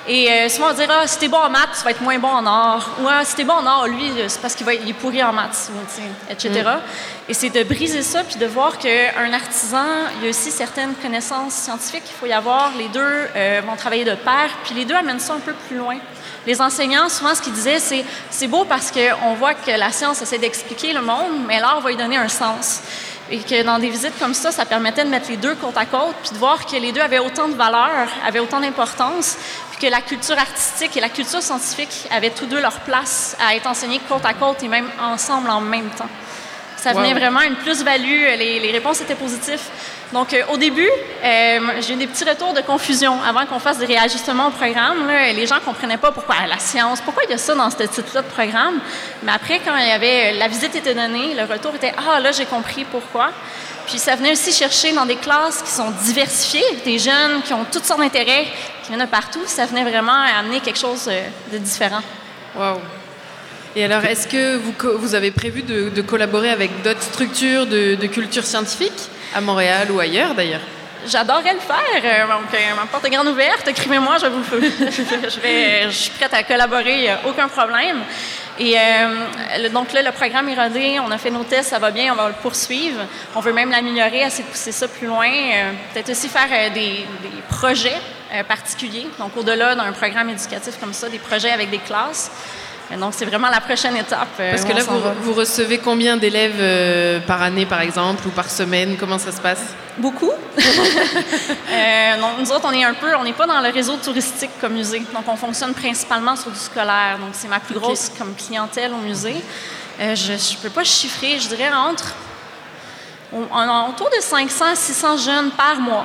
Speaker 13: Et euh, souvent, on va dire, ah, si t'es bon en maths, tu vas être moins bon en art. Ou ah, si t'es bon en art, lui, c'est parce qu'il va être, il est pourri en maths, etc. Et c'est de briser ça, puis de voir qu'un artisan, il y a aussi certaines connaissances scientifiques qu'il faut y avoir. Les deux vont travailler de pair, puis les deux amènent ça un peu plus loin. Les enseignants, souvent, ce qu'ils disaient, c'est c'est beau parce qu'on voit que la science essaie d'expliquer le monde, mais l'art va y donner un sens. Et que dans des visites comme ça, ça permettait de mettre les deux côte à côte, puis de voir que les deux avaient autant de valeur, avaient autant d'importance, puis que la culture artistique et la culture scientifique avaient tous deux leur place à être enseignées côte à côte et même ensemble en même temps. Ça venait
Speaker 6: Wow.
Speaker 13: vraiment une plus-value. Les, les réponses étaient positives. Donc, euh, au début, euh, j'ai eu des petits retours de confusion avant qu'on fasse des réajustements au programme. là. les gens ne comprenaient pas pourquoi la science, pourquoi il y a ça dans ce titre-là de programme. Mais après, quand il y avait, la visite était donnée, le retour était Ah, là, j'ai compris pourquoi. Puis ça venait aussi chercher dans des classes qui sont diversifiées, des jeunes qui ont toutes sortes d'intérêts, qui viennent de partout. Ça venait vraiment amener quelque chose euh, de différent.
Speaker 6: Waouh. Et alors, est-ce que vous, avez prévu de, collaborer avec d'autres structures de, culture scientifique, à Montréal ou ailleurs d'ailleurs?
Speaker 13: J'adorerais le faire. Euh, Donc, euh, ma porte est grande ouverte. Écrivez-moi, je, vous *laughs* je, je suis prête à collaborer, a aucun problème. Et euh, donc là, le programme est rodé, on a fait nos tests, ça va bien, on va le poursuivre. On veut même l'améliorer, essayer de pousser ça plus loin. Euh, Peut-être aussi faire euh, des, des projets euh, particuliers, donc au-delà d'un programme éducatif comme ça, des projets avec des classes. Et donc, c'est vraiment la prochaine étape. euh,
Speaker 6: Parce que là, vous, recevez combien d'élèves euh, par année, par exemple, ou par semaine? Comment ça se passe?
Speaker 13: Beaucoup. *laughs* Euh, donc, nous autres, on est un peu, on n'est pas dans le réseau touristique comme musée. Donc, on fonctionne principalement sur du scolaire. Donc, c'est ma plus grosse comme clientèle au musée. Euh, je ne peux pas chiffrer, je dirais entre autour de 500 à 600 jeunes par mois.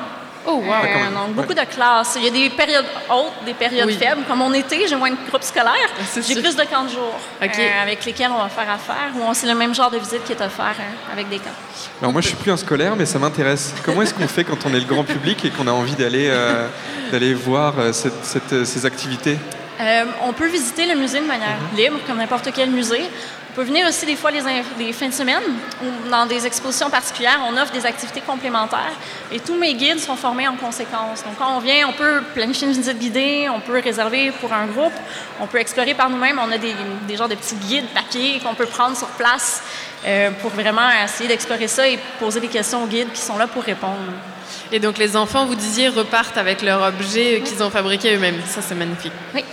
Speaker 6: Oh, wow.
Speaker 13: Euh, donc, beaucoup de classes. Il y a des périodes hautes, des périodes
Speaker 6: Oui.
Speaker 13: faibles. Comme mon été, j'ai moins de groupes scolaires.
Speaker 6: C'est
Speaker 13: J'ai plus de camps de jour euh, avec lesquels on va faire affaire. Ou on- c'est le même genre de visite qui est offert euh, avec des camps.
Speaker 7: Alors moi je suis plus un scolaire mais ça m'intéresse. Comment est-ce qu'on fait quand on est le grand public et qu'on a envie d'aller euh, d'aller voir euh, cette- cette, euh, ces activités?
Speaker 13: Euh, on peut visiter le musée de manière libre, comme n'importe quel musée. On peut venir aussi des fois les, in- les fins de semaine ou dans des expositions particulières. On offre des activités complémentaires et tous mes guides sont formés en conséquence. Donc, quand on vient, on peut planifier une visite guidée, on peut réserver pour un groupe, on peut explorer par nous-mêmes. On a des, des genres de petits guides papier qu'on peut prendre sur place euh, pour vraiment essayer d'explorer ça et poser des questions aux guides qui sont là pour répondre.
Speaker 6: Et donc, les enfants, vous disiez, repartent avec leur objet qu'ils ont fabriqué eux-mêmes. Ça, c'est magnifique.
Speaker 13: Oui.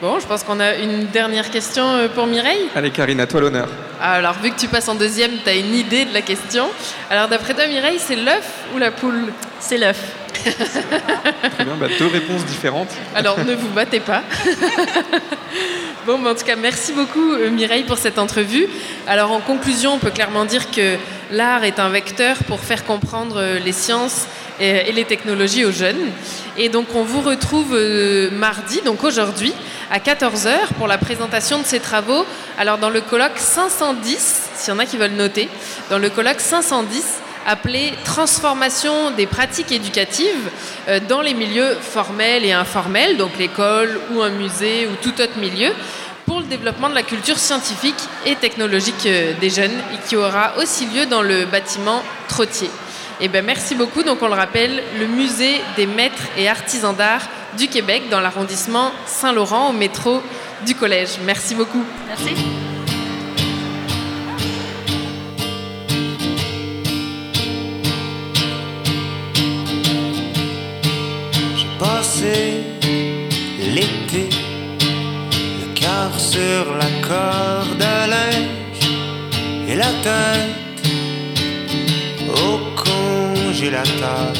Speaker 6: Bon, je pense qu'on a une dernière question euh, pour Mireille.
Speaker 7: Allez Karine, à toi l'honneur.
Speaker 6: Alors, vu que tu passes en deuxième, tu as une idée de la question. Alors, d'après toi, Mireille, c'est l'œuf ou la poule?
Speaker 13: C'est l'œuf. *laughs*
Speaker 7: Très bien, bah, deux réponses différentes.
Speaker 6: Alors, ne vous battez pas. *laughs* bon, mais en tout cas, merci beaucoup, euh, Mireille, pour cette entrevue. Alors, en conclusion, on peut clairement dire que l'art est un vecteur pour faire comprendre euh, les sciences et, et les technologies aux jeunes. Et donc, on vous retrouve euh, mardi, donc aujourd'hui, à 14h pour la présentation de ces travaux. Alors, dans le colloque 510, s'il y en a qui veulent noter, dans le colloque 510, appelé Transformation des pratiques éducatives euh, dans les milieux formels et informels, donc l'école ou un musée ou tout autre milieu. Pour le développement de la culture scientifique et technologique euh, des jeunes et qui aura aussi lieu dans le bâtiment Trottier. Et ben merci beaucoup. Donc on le rappelle, le musée des maîtres et artisans d'art du Québec dans l'arrondissement Saint-Laurent au métro du collège. Merci beaucoup.
Speaker 13: Merci.
Speaker 14: J'ai passé l'été, le cœur sur la corde à linge et la tête au congélateur.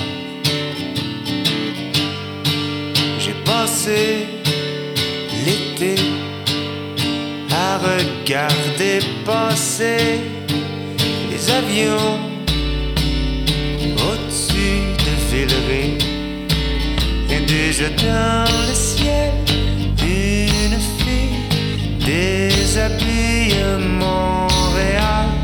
Speaker 14: J'ai passé l'été à regarder passer les avions au-dessus de Villeray. Et déjà dans le ciel, une fille déshabille Montréal.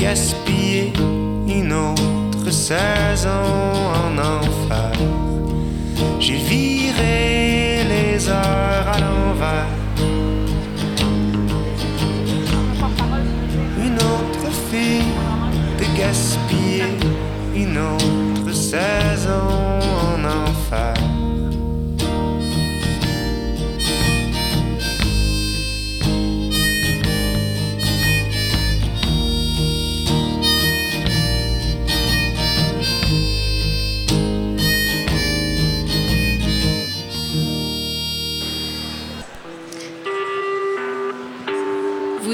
Speaker 14: Gaspiller une autre saison en enfer. J'ai viré les heures à l'envers. Une autre fille de gaspiller une autre saison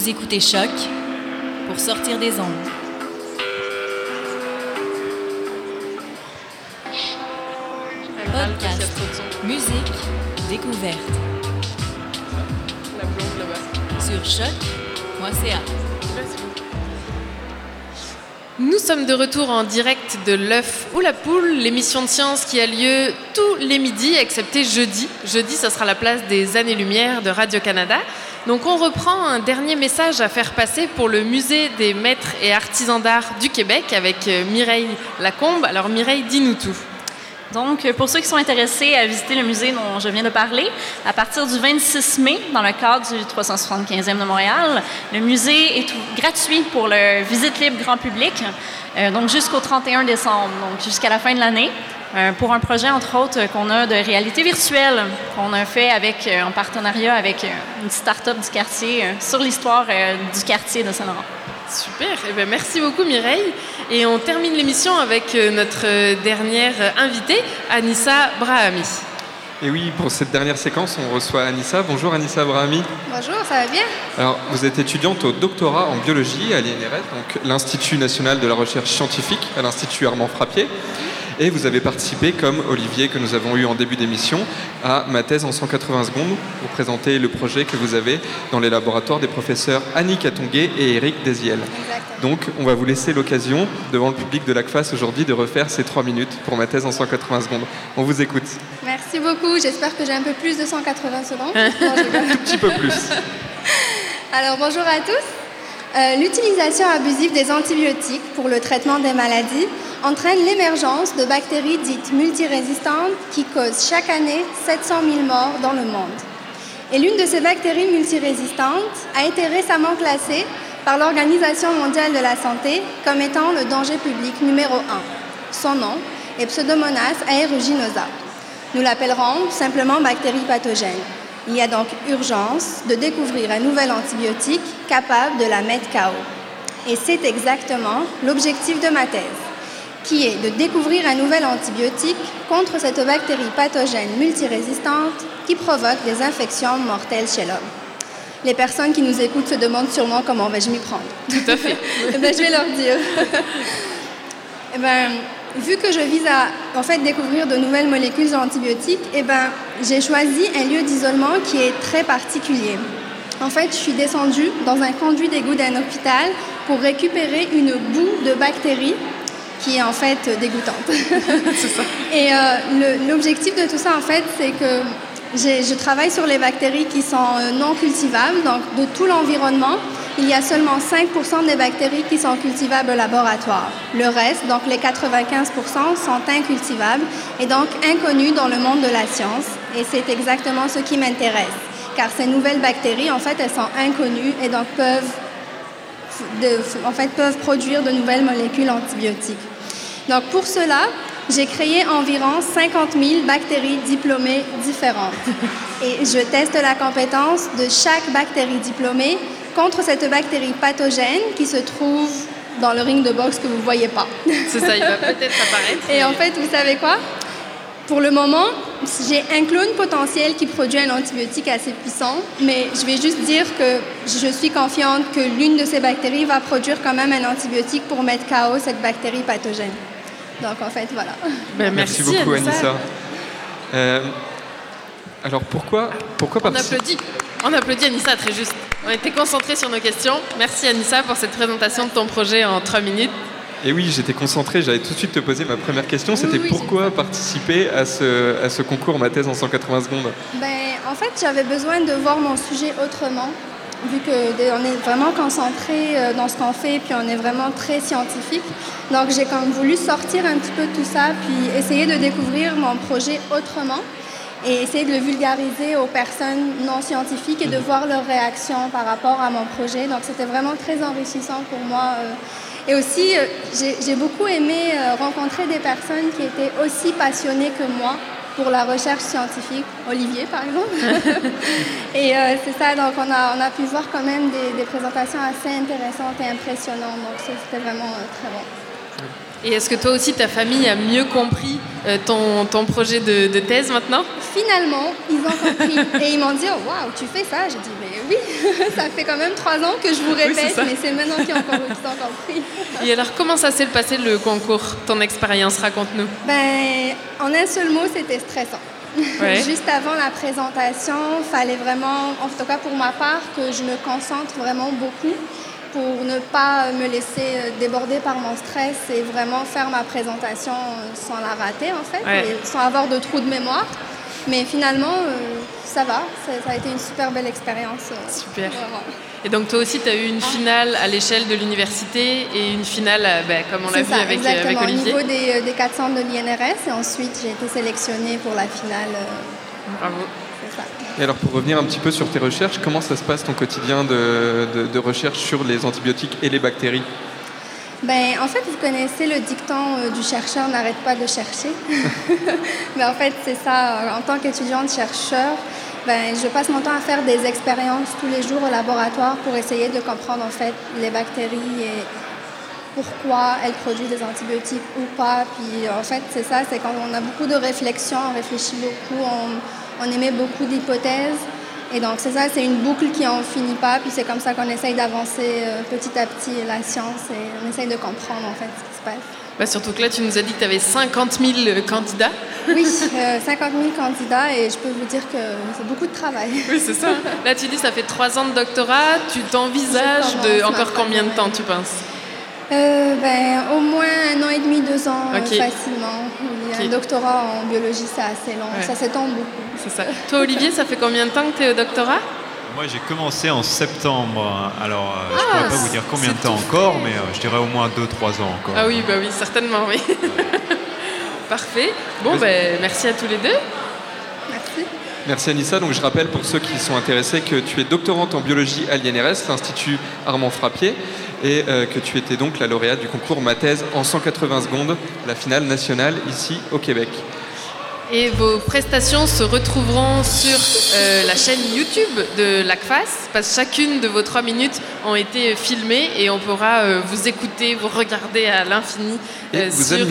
Speaker 12: Écoutez Choc pour sortir des ondes. Podcast, musique, découverte. Sur choc.ca.
Speaker 6: Nous sommes de retour en direct de l'œuf ou la poule, l'émission de science qui a lieu tous les midis, excepté jeudi. Jeudi, ce sera la place des années-lumière de Radio-Canada. Donc on reprend un dernier message à faire passer pour le musée des maîtres et artisans d'art du Québec avec euh, Mireille Lacombe. Alors Mireille, dis-nous tout.
Speaker 13: Donc, pour ceux qui sont intéressés à visiter le musée dont je viens de parler, à partir du 26 mai, dans le cadre du 375e de Montréal, le musée est gratuit pour le visite libre grand public, euh, donc jusqu'au 31 décembre, donc jusqu'à la fin de l'année, euh, pour un projet, entre autres, euh, qu'on a de réalité virtuelle, qu'on a fait avec, euh, en partenariat avec euh, une start-up du quartier euh, sur l'histoire euh, du quartier de Saint-Laurent.
Speaker 6: Super, eh ben, merci beaucoup Mireille. Et on termine l'émission avec euh, notre euh, dernière euh, invitée, Anissa Brahami.
Speaker 7: Et oui, pour cette dernière séquence, on reçoit Anissa. Bonjour Anissa Brahami.
Speaker 15: Bonjour, ça va bien?
Speaker 7: Alors, vous êtes étudiante au doctorat en biologie à l'INRS, donc l'Institut national de la recherche scientifique, à l'Institut Armand Frappier. Et vous avez participé, comme Olivier que nous avons eu en début d'émission, à ma thèse en 180 secondes. Vous présentez le projet que vous avez dans les laboratoires des professeurs Annie Katongué et Eric Desiel. Donc on va vous laisser l'occasion, devant le public de l'ACFAS aujourd'hui, de refaire ces trois minutes pour ma thèse en 180 secondes. On vous écoute.
Speaker 15: Merci beaucoup. J'espère que j'ai un peu plus de 180 secondes. *laughs*
Speaker 7: un petit peu plus.
Speaker 15: Alors bonjour à tous. Euh, L'utilisation abusive des antibiotiques pour le traitement des maladies entraîne l'émergence de bactéries dites multirésistantes qui causent chaque année 700 000 morts dans le monde. Et l'une de ces bactéries multirésistantes a été récemment classée par l'Organisation mondiale de la santé comme étant le danger public numéro 1. Son nom est Pseudomonas aeruginosa. Nous l'appellerons simplement bactérie pathogène. Il y a donc urgence de découvrir un nouvel antibiotique capable de la mettre KO. Et c'est exactement l'objectif de ma thèse, qui est de découvrir un nouvel antibiotique contre cette bactérie pathogène multirésistante qui provoque des infections mortelles chez l'homme. Les personnes qui nous écoutent se demandent sûrement comment vais-je m'y prendre.
Speaker 6: Tout à fait. *laughs*
Speaker 15: Eh ben, je vais leur dire. *laughs* Eh ben, vu que je vise à en fait, découvrir de nouvelles molécules antibiotiques, eh ben, j'ai choisi un lieu d'isolement qui est très particulier. En fait, je suis descendue dans un conduit d'égout d'un hôpital pour récupérer une boue de bactéries qui est en fait dégoûtante. *laughs*
Speaker 6: ça.
Speaker 15: Et euh, l'objectif de tout ça, en fait, c'est que je travaille sur les bactéries qui sont euh, non cultivables, donc de tout l'environnement il y a seulement 5% des bactéries qui sont cultivables au laboratoire. Le reste, donc les 95% sont incultivables et donc inconnus dans le monde de la science. Et c'est exactement ce qui m'intéresse, car ces nouvelles bactéries, en fait, elles sont inconnues et donc peuvent, en fait, peuvent produire de nouvelles molécules antibiotiques. Donc pour cela, j'ai créé environ 50 000 bactéries diplômées différentes. Et je teste la compétence de chaque bactérie diplômée contre cette bactérie pathogène qui se trouve dans le ring de boxe que vous ne voyez pas. *laughs*
Speaker 6: C'est ça, il va peut-être apparaître.
Speaker 15: Et en fait, vous savez quoi? Pour le moment, j'ai un clone potentiel qui produit un antibiotique assez puissant, mais je vais juste dire que je suis confiante que l'une de ces bactéries va produire quand même un antibiotique pour mettre KO cette bactérie pathogène. Donc en fait, voilà.
Speaker 7: Ben, merci, beaucoup, Anissa. Euh, alors pourquoi, pourquoi
Speaker 6: On applaudit. On applaudit Anissa, très juste. On était concentrés sur nos questions. Merci Anissa pour cette présentation de ton projet en trois minutes.
Speaker 7: Et oui, j'étais concentré, j'allais tout de suite te poser ma première question, c'était pourquoi participer à ce, à ce concours Ma thèse en 180 secondes?
Speaker 15: Ben, En fait, j'avais besoin de voir mon sujet autrement, vu qu'on est vraiment concentré euh, dans ce qu'on fait, puis on est vraiment très scientifique. Donc j'ai quand même voulu sortir un petit peu de tout ça, puis essayer de découvrir mon projet autrement et essayer de le vulgariser aux personnes non scientifiques et de voir leurs réactions par rapport à mon projet. Donc c'était vraiment très enrichissant pour moi. Euh. Et aussi, euh, j'ai beaucoup aimé euh, rencontrer des personnes qui étaient aussi passionnées que moi pour la recherche scientifique, Olivier par exemple. *laughs* et c'est ça, donc on a, on a pu voir quand même des, des présentations assez intéressantes et impressionnantes. Donc c'était vraiment très bon.
Speaker 6: Et est-ce que toi aussi, ta famille a mieux compris euh, ton, ton, projet de, de, thèse maintenant?
Speaker 15: Finalement, ils ont compris. *laughs* Et ils m'ont dit oh, Waouh, tu fais ça? J'ai dit Mais oui, *laughs* ça fait quand même trois ans que je vous répète, mais c'est maintenant qu'ils ont, compris. *laughs*
Speaker 6: Et alors, comment ça s'est passé le concours? Ton expérience, raconte-nous.
Speaker 15: Ben, en un seul mot, c'était stressant. Juste avant la présentation, il fallait vraiment, en tout cas pour ma part, que je me concentre vraiment beaucoup pour ne pas me laisser euh, déborder par mon stress et vraiment faire ma présentation sans la rater en fait, sans avoir de trou de mémoire. Mais finalement, euh, ça va, ça, a été une super belle expérience. Euh,
Speaker 6: super. Et donc toi aussi, tu as eu une finale à l'échelle de l'université et une finale, ben, comme on l'a vu avec, avec, Olivier.
Speaker 15: au niveau des, des 400 de l'INRS et ensuite j'ai été sélectionnée pour la finale.
Speaker 6: Bravo.
Speaker 7: Et alors pour revenir un petit peu sur tes recherches, comment ça se passe ton quotidien de, recherche sur les antibiotiques et les bactéries?
Speaker 15: Ben, en fait, vous connaissez le dicton euh, du chercheur n'arrête pas de chercher. Mais *laughs* *laughs* en fait, c'est ça. En tant qu'étudiante chercheur, ben, je passe mon temps à faire des expériences tous les jours au laboratoire pour essayer de comprendre en fait les bactéries et pourquoi elles produisent des antibiotiques ou pas. Puis en fait, c'est ça, c'est quand on a beaucoup de réflexions, on réfléchit beaucoup, on, on émet beaucoup d'hypothèses Et donc, c'est ça, c'est une boucle qui en finit pas. Puis c'est comme ça qu'on essaye d'avancer euh, petit à petit la science et on essaye de comprendre en fait ce qui se passe.
Speaker 6: Bah, surtout que là, tu nous as dit que tu avais 50 000 candidats.
Speaker 15: Oui, euh, 50 000 candidats et je peux vous dire que c'est beaucoup de travail. *laughs*
Speaker 6: Oui, c'est ça. Là, tu dis ça fait trois ans de doctorat. Tu t'envisages de encore combien de temps, tu penses?
Speaker 15: Euh, ben, au moins un an et demi, deux ans euh, facilement. Oui,
Speaker 6: Ok.
Speaker 15: Un doctorat en biologie, c'est assez long.
Speaker 6: Ouais.
Speaker 15: Ça s'étend beaucoup.
Speaker 6: C'est ça. Toi, Olivier, ça fait combien de temps que tu es au doctorat?
Speaker 9: Moi, j'ai commencé en septembre. Alors, euh, je
Speaker 6: Ah,
Speaker 9: pourrais pas vous dire combien de temps encore, mais euh, je dirais au moins 2-3 ans encore.
Speaker 6: Ah oui, bah oui, certainement, oui. *laughs* Parfait. Bon, ben, merci à tous les deux.
Speaker 15: Merci.
Speaker 7: Merci Anissa. Donc je rappelle pour ceux qui sont intéressés que tu es doctorante en biologie à l'INRS, l'Institut Armand Frappier, et euh, que tu étais donc la lauréate du concours Ma thèse en 180 secondes, la finale nationale ici au Québec.
Speaker 6: Et vos prestations se retrouveront sur euh, la chaîne YouTube de l'ACFAS, parce que chacune de vos trois minutes ont été filmées et on pourra euh, vous écouter, vous regarder à l'infini euh, sur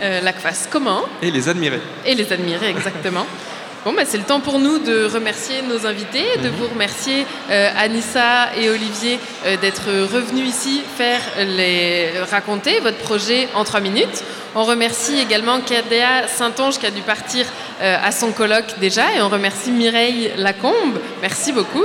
Speaker 6: l'ACFAS. Comment?
Speaker 7: Et les admirer.
Speaker 6: Et les admirer, exactement. *laughs* Bon, bah, c'est le temps pour nous de remercier nos invités, de vous remercier euh, Anissa et Olivier euh, d'être revenus ici faire les raconter votre projet en trois minutes. On remercie également Kadea Saint-Onge qui a dû partir euh, à son colloque déjà et on remercie Mireille Lacombe. Merci beaucoup.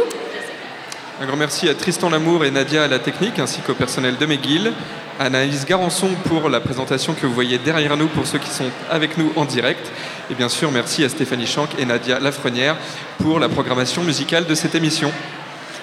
Speaker 7: Un grand merci à Tristan Lamour et Nadia à la technique, ainsi qu'au personnel de McGill. Anaïs Garançon pour la présentation que vous voyez derrière nous pour ceux qui sont avec nous en direct. Et bien sûr, merci à Stéphanie Schank et Nadia Lafrenière pour la programmation musicale de cette émission.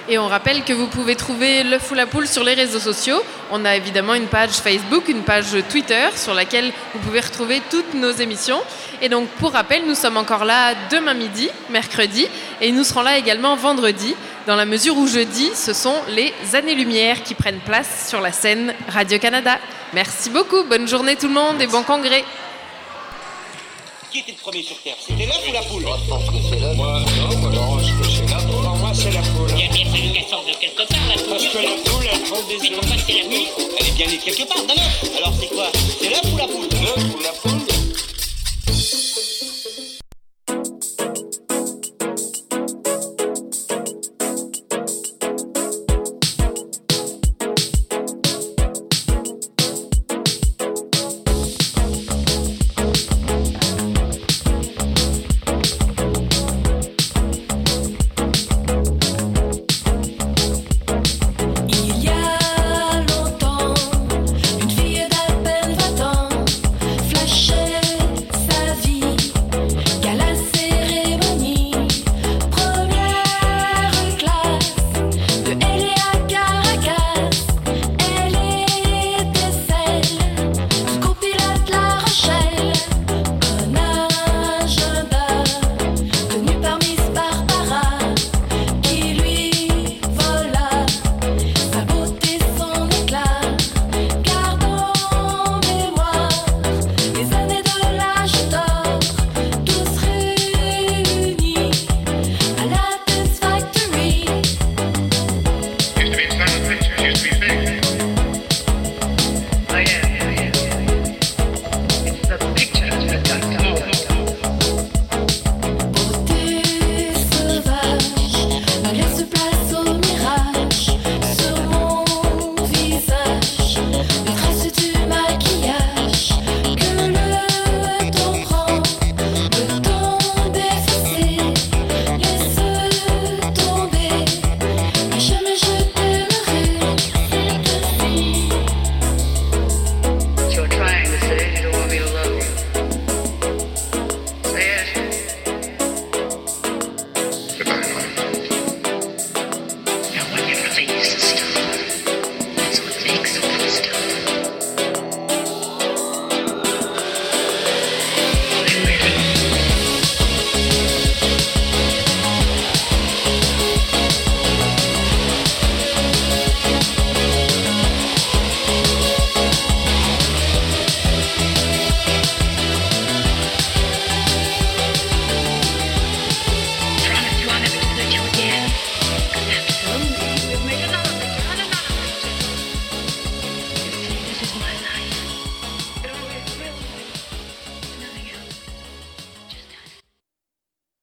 Speaker 6: Et on rappelle que vous pouvez trouver l'œuf ou la poule sur les réseaux sociaux. On a évidemment une page Facebook, une page Twitter sur laquelle vous pouvez retrouver toutes nos émissions. Et donc, pour rappel, nous sommes encore là demain midi, mercredi, et nous serons là également vendredi, dans la mesure où jeudi, ce sont les années-lumière qui prennent place sur la scène Radio-Canada. Merci beaucoup, bonne journée tout le monde et bon congrès.
Speaker 1: Qui était le premier sur Terre? C'était l'œuf ou la poule?
Speaker 3: Moi, non, moi, alors, c'est la poule.
Speaker 5: Il y a bien fallu qu'elle sorte de quelque part, la poule.
Speaker 4: Parce que la poule, elle prend des
Speaker 5: Mais pourquoi c'est la poule?
Speaker 1: Elle est bien née quelque part. Alors c'est quoi? C'est l'œuf ou la poule? L'œuf ou la poule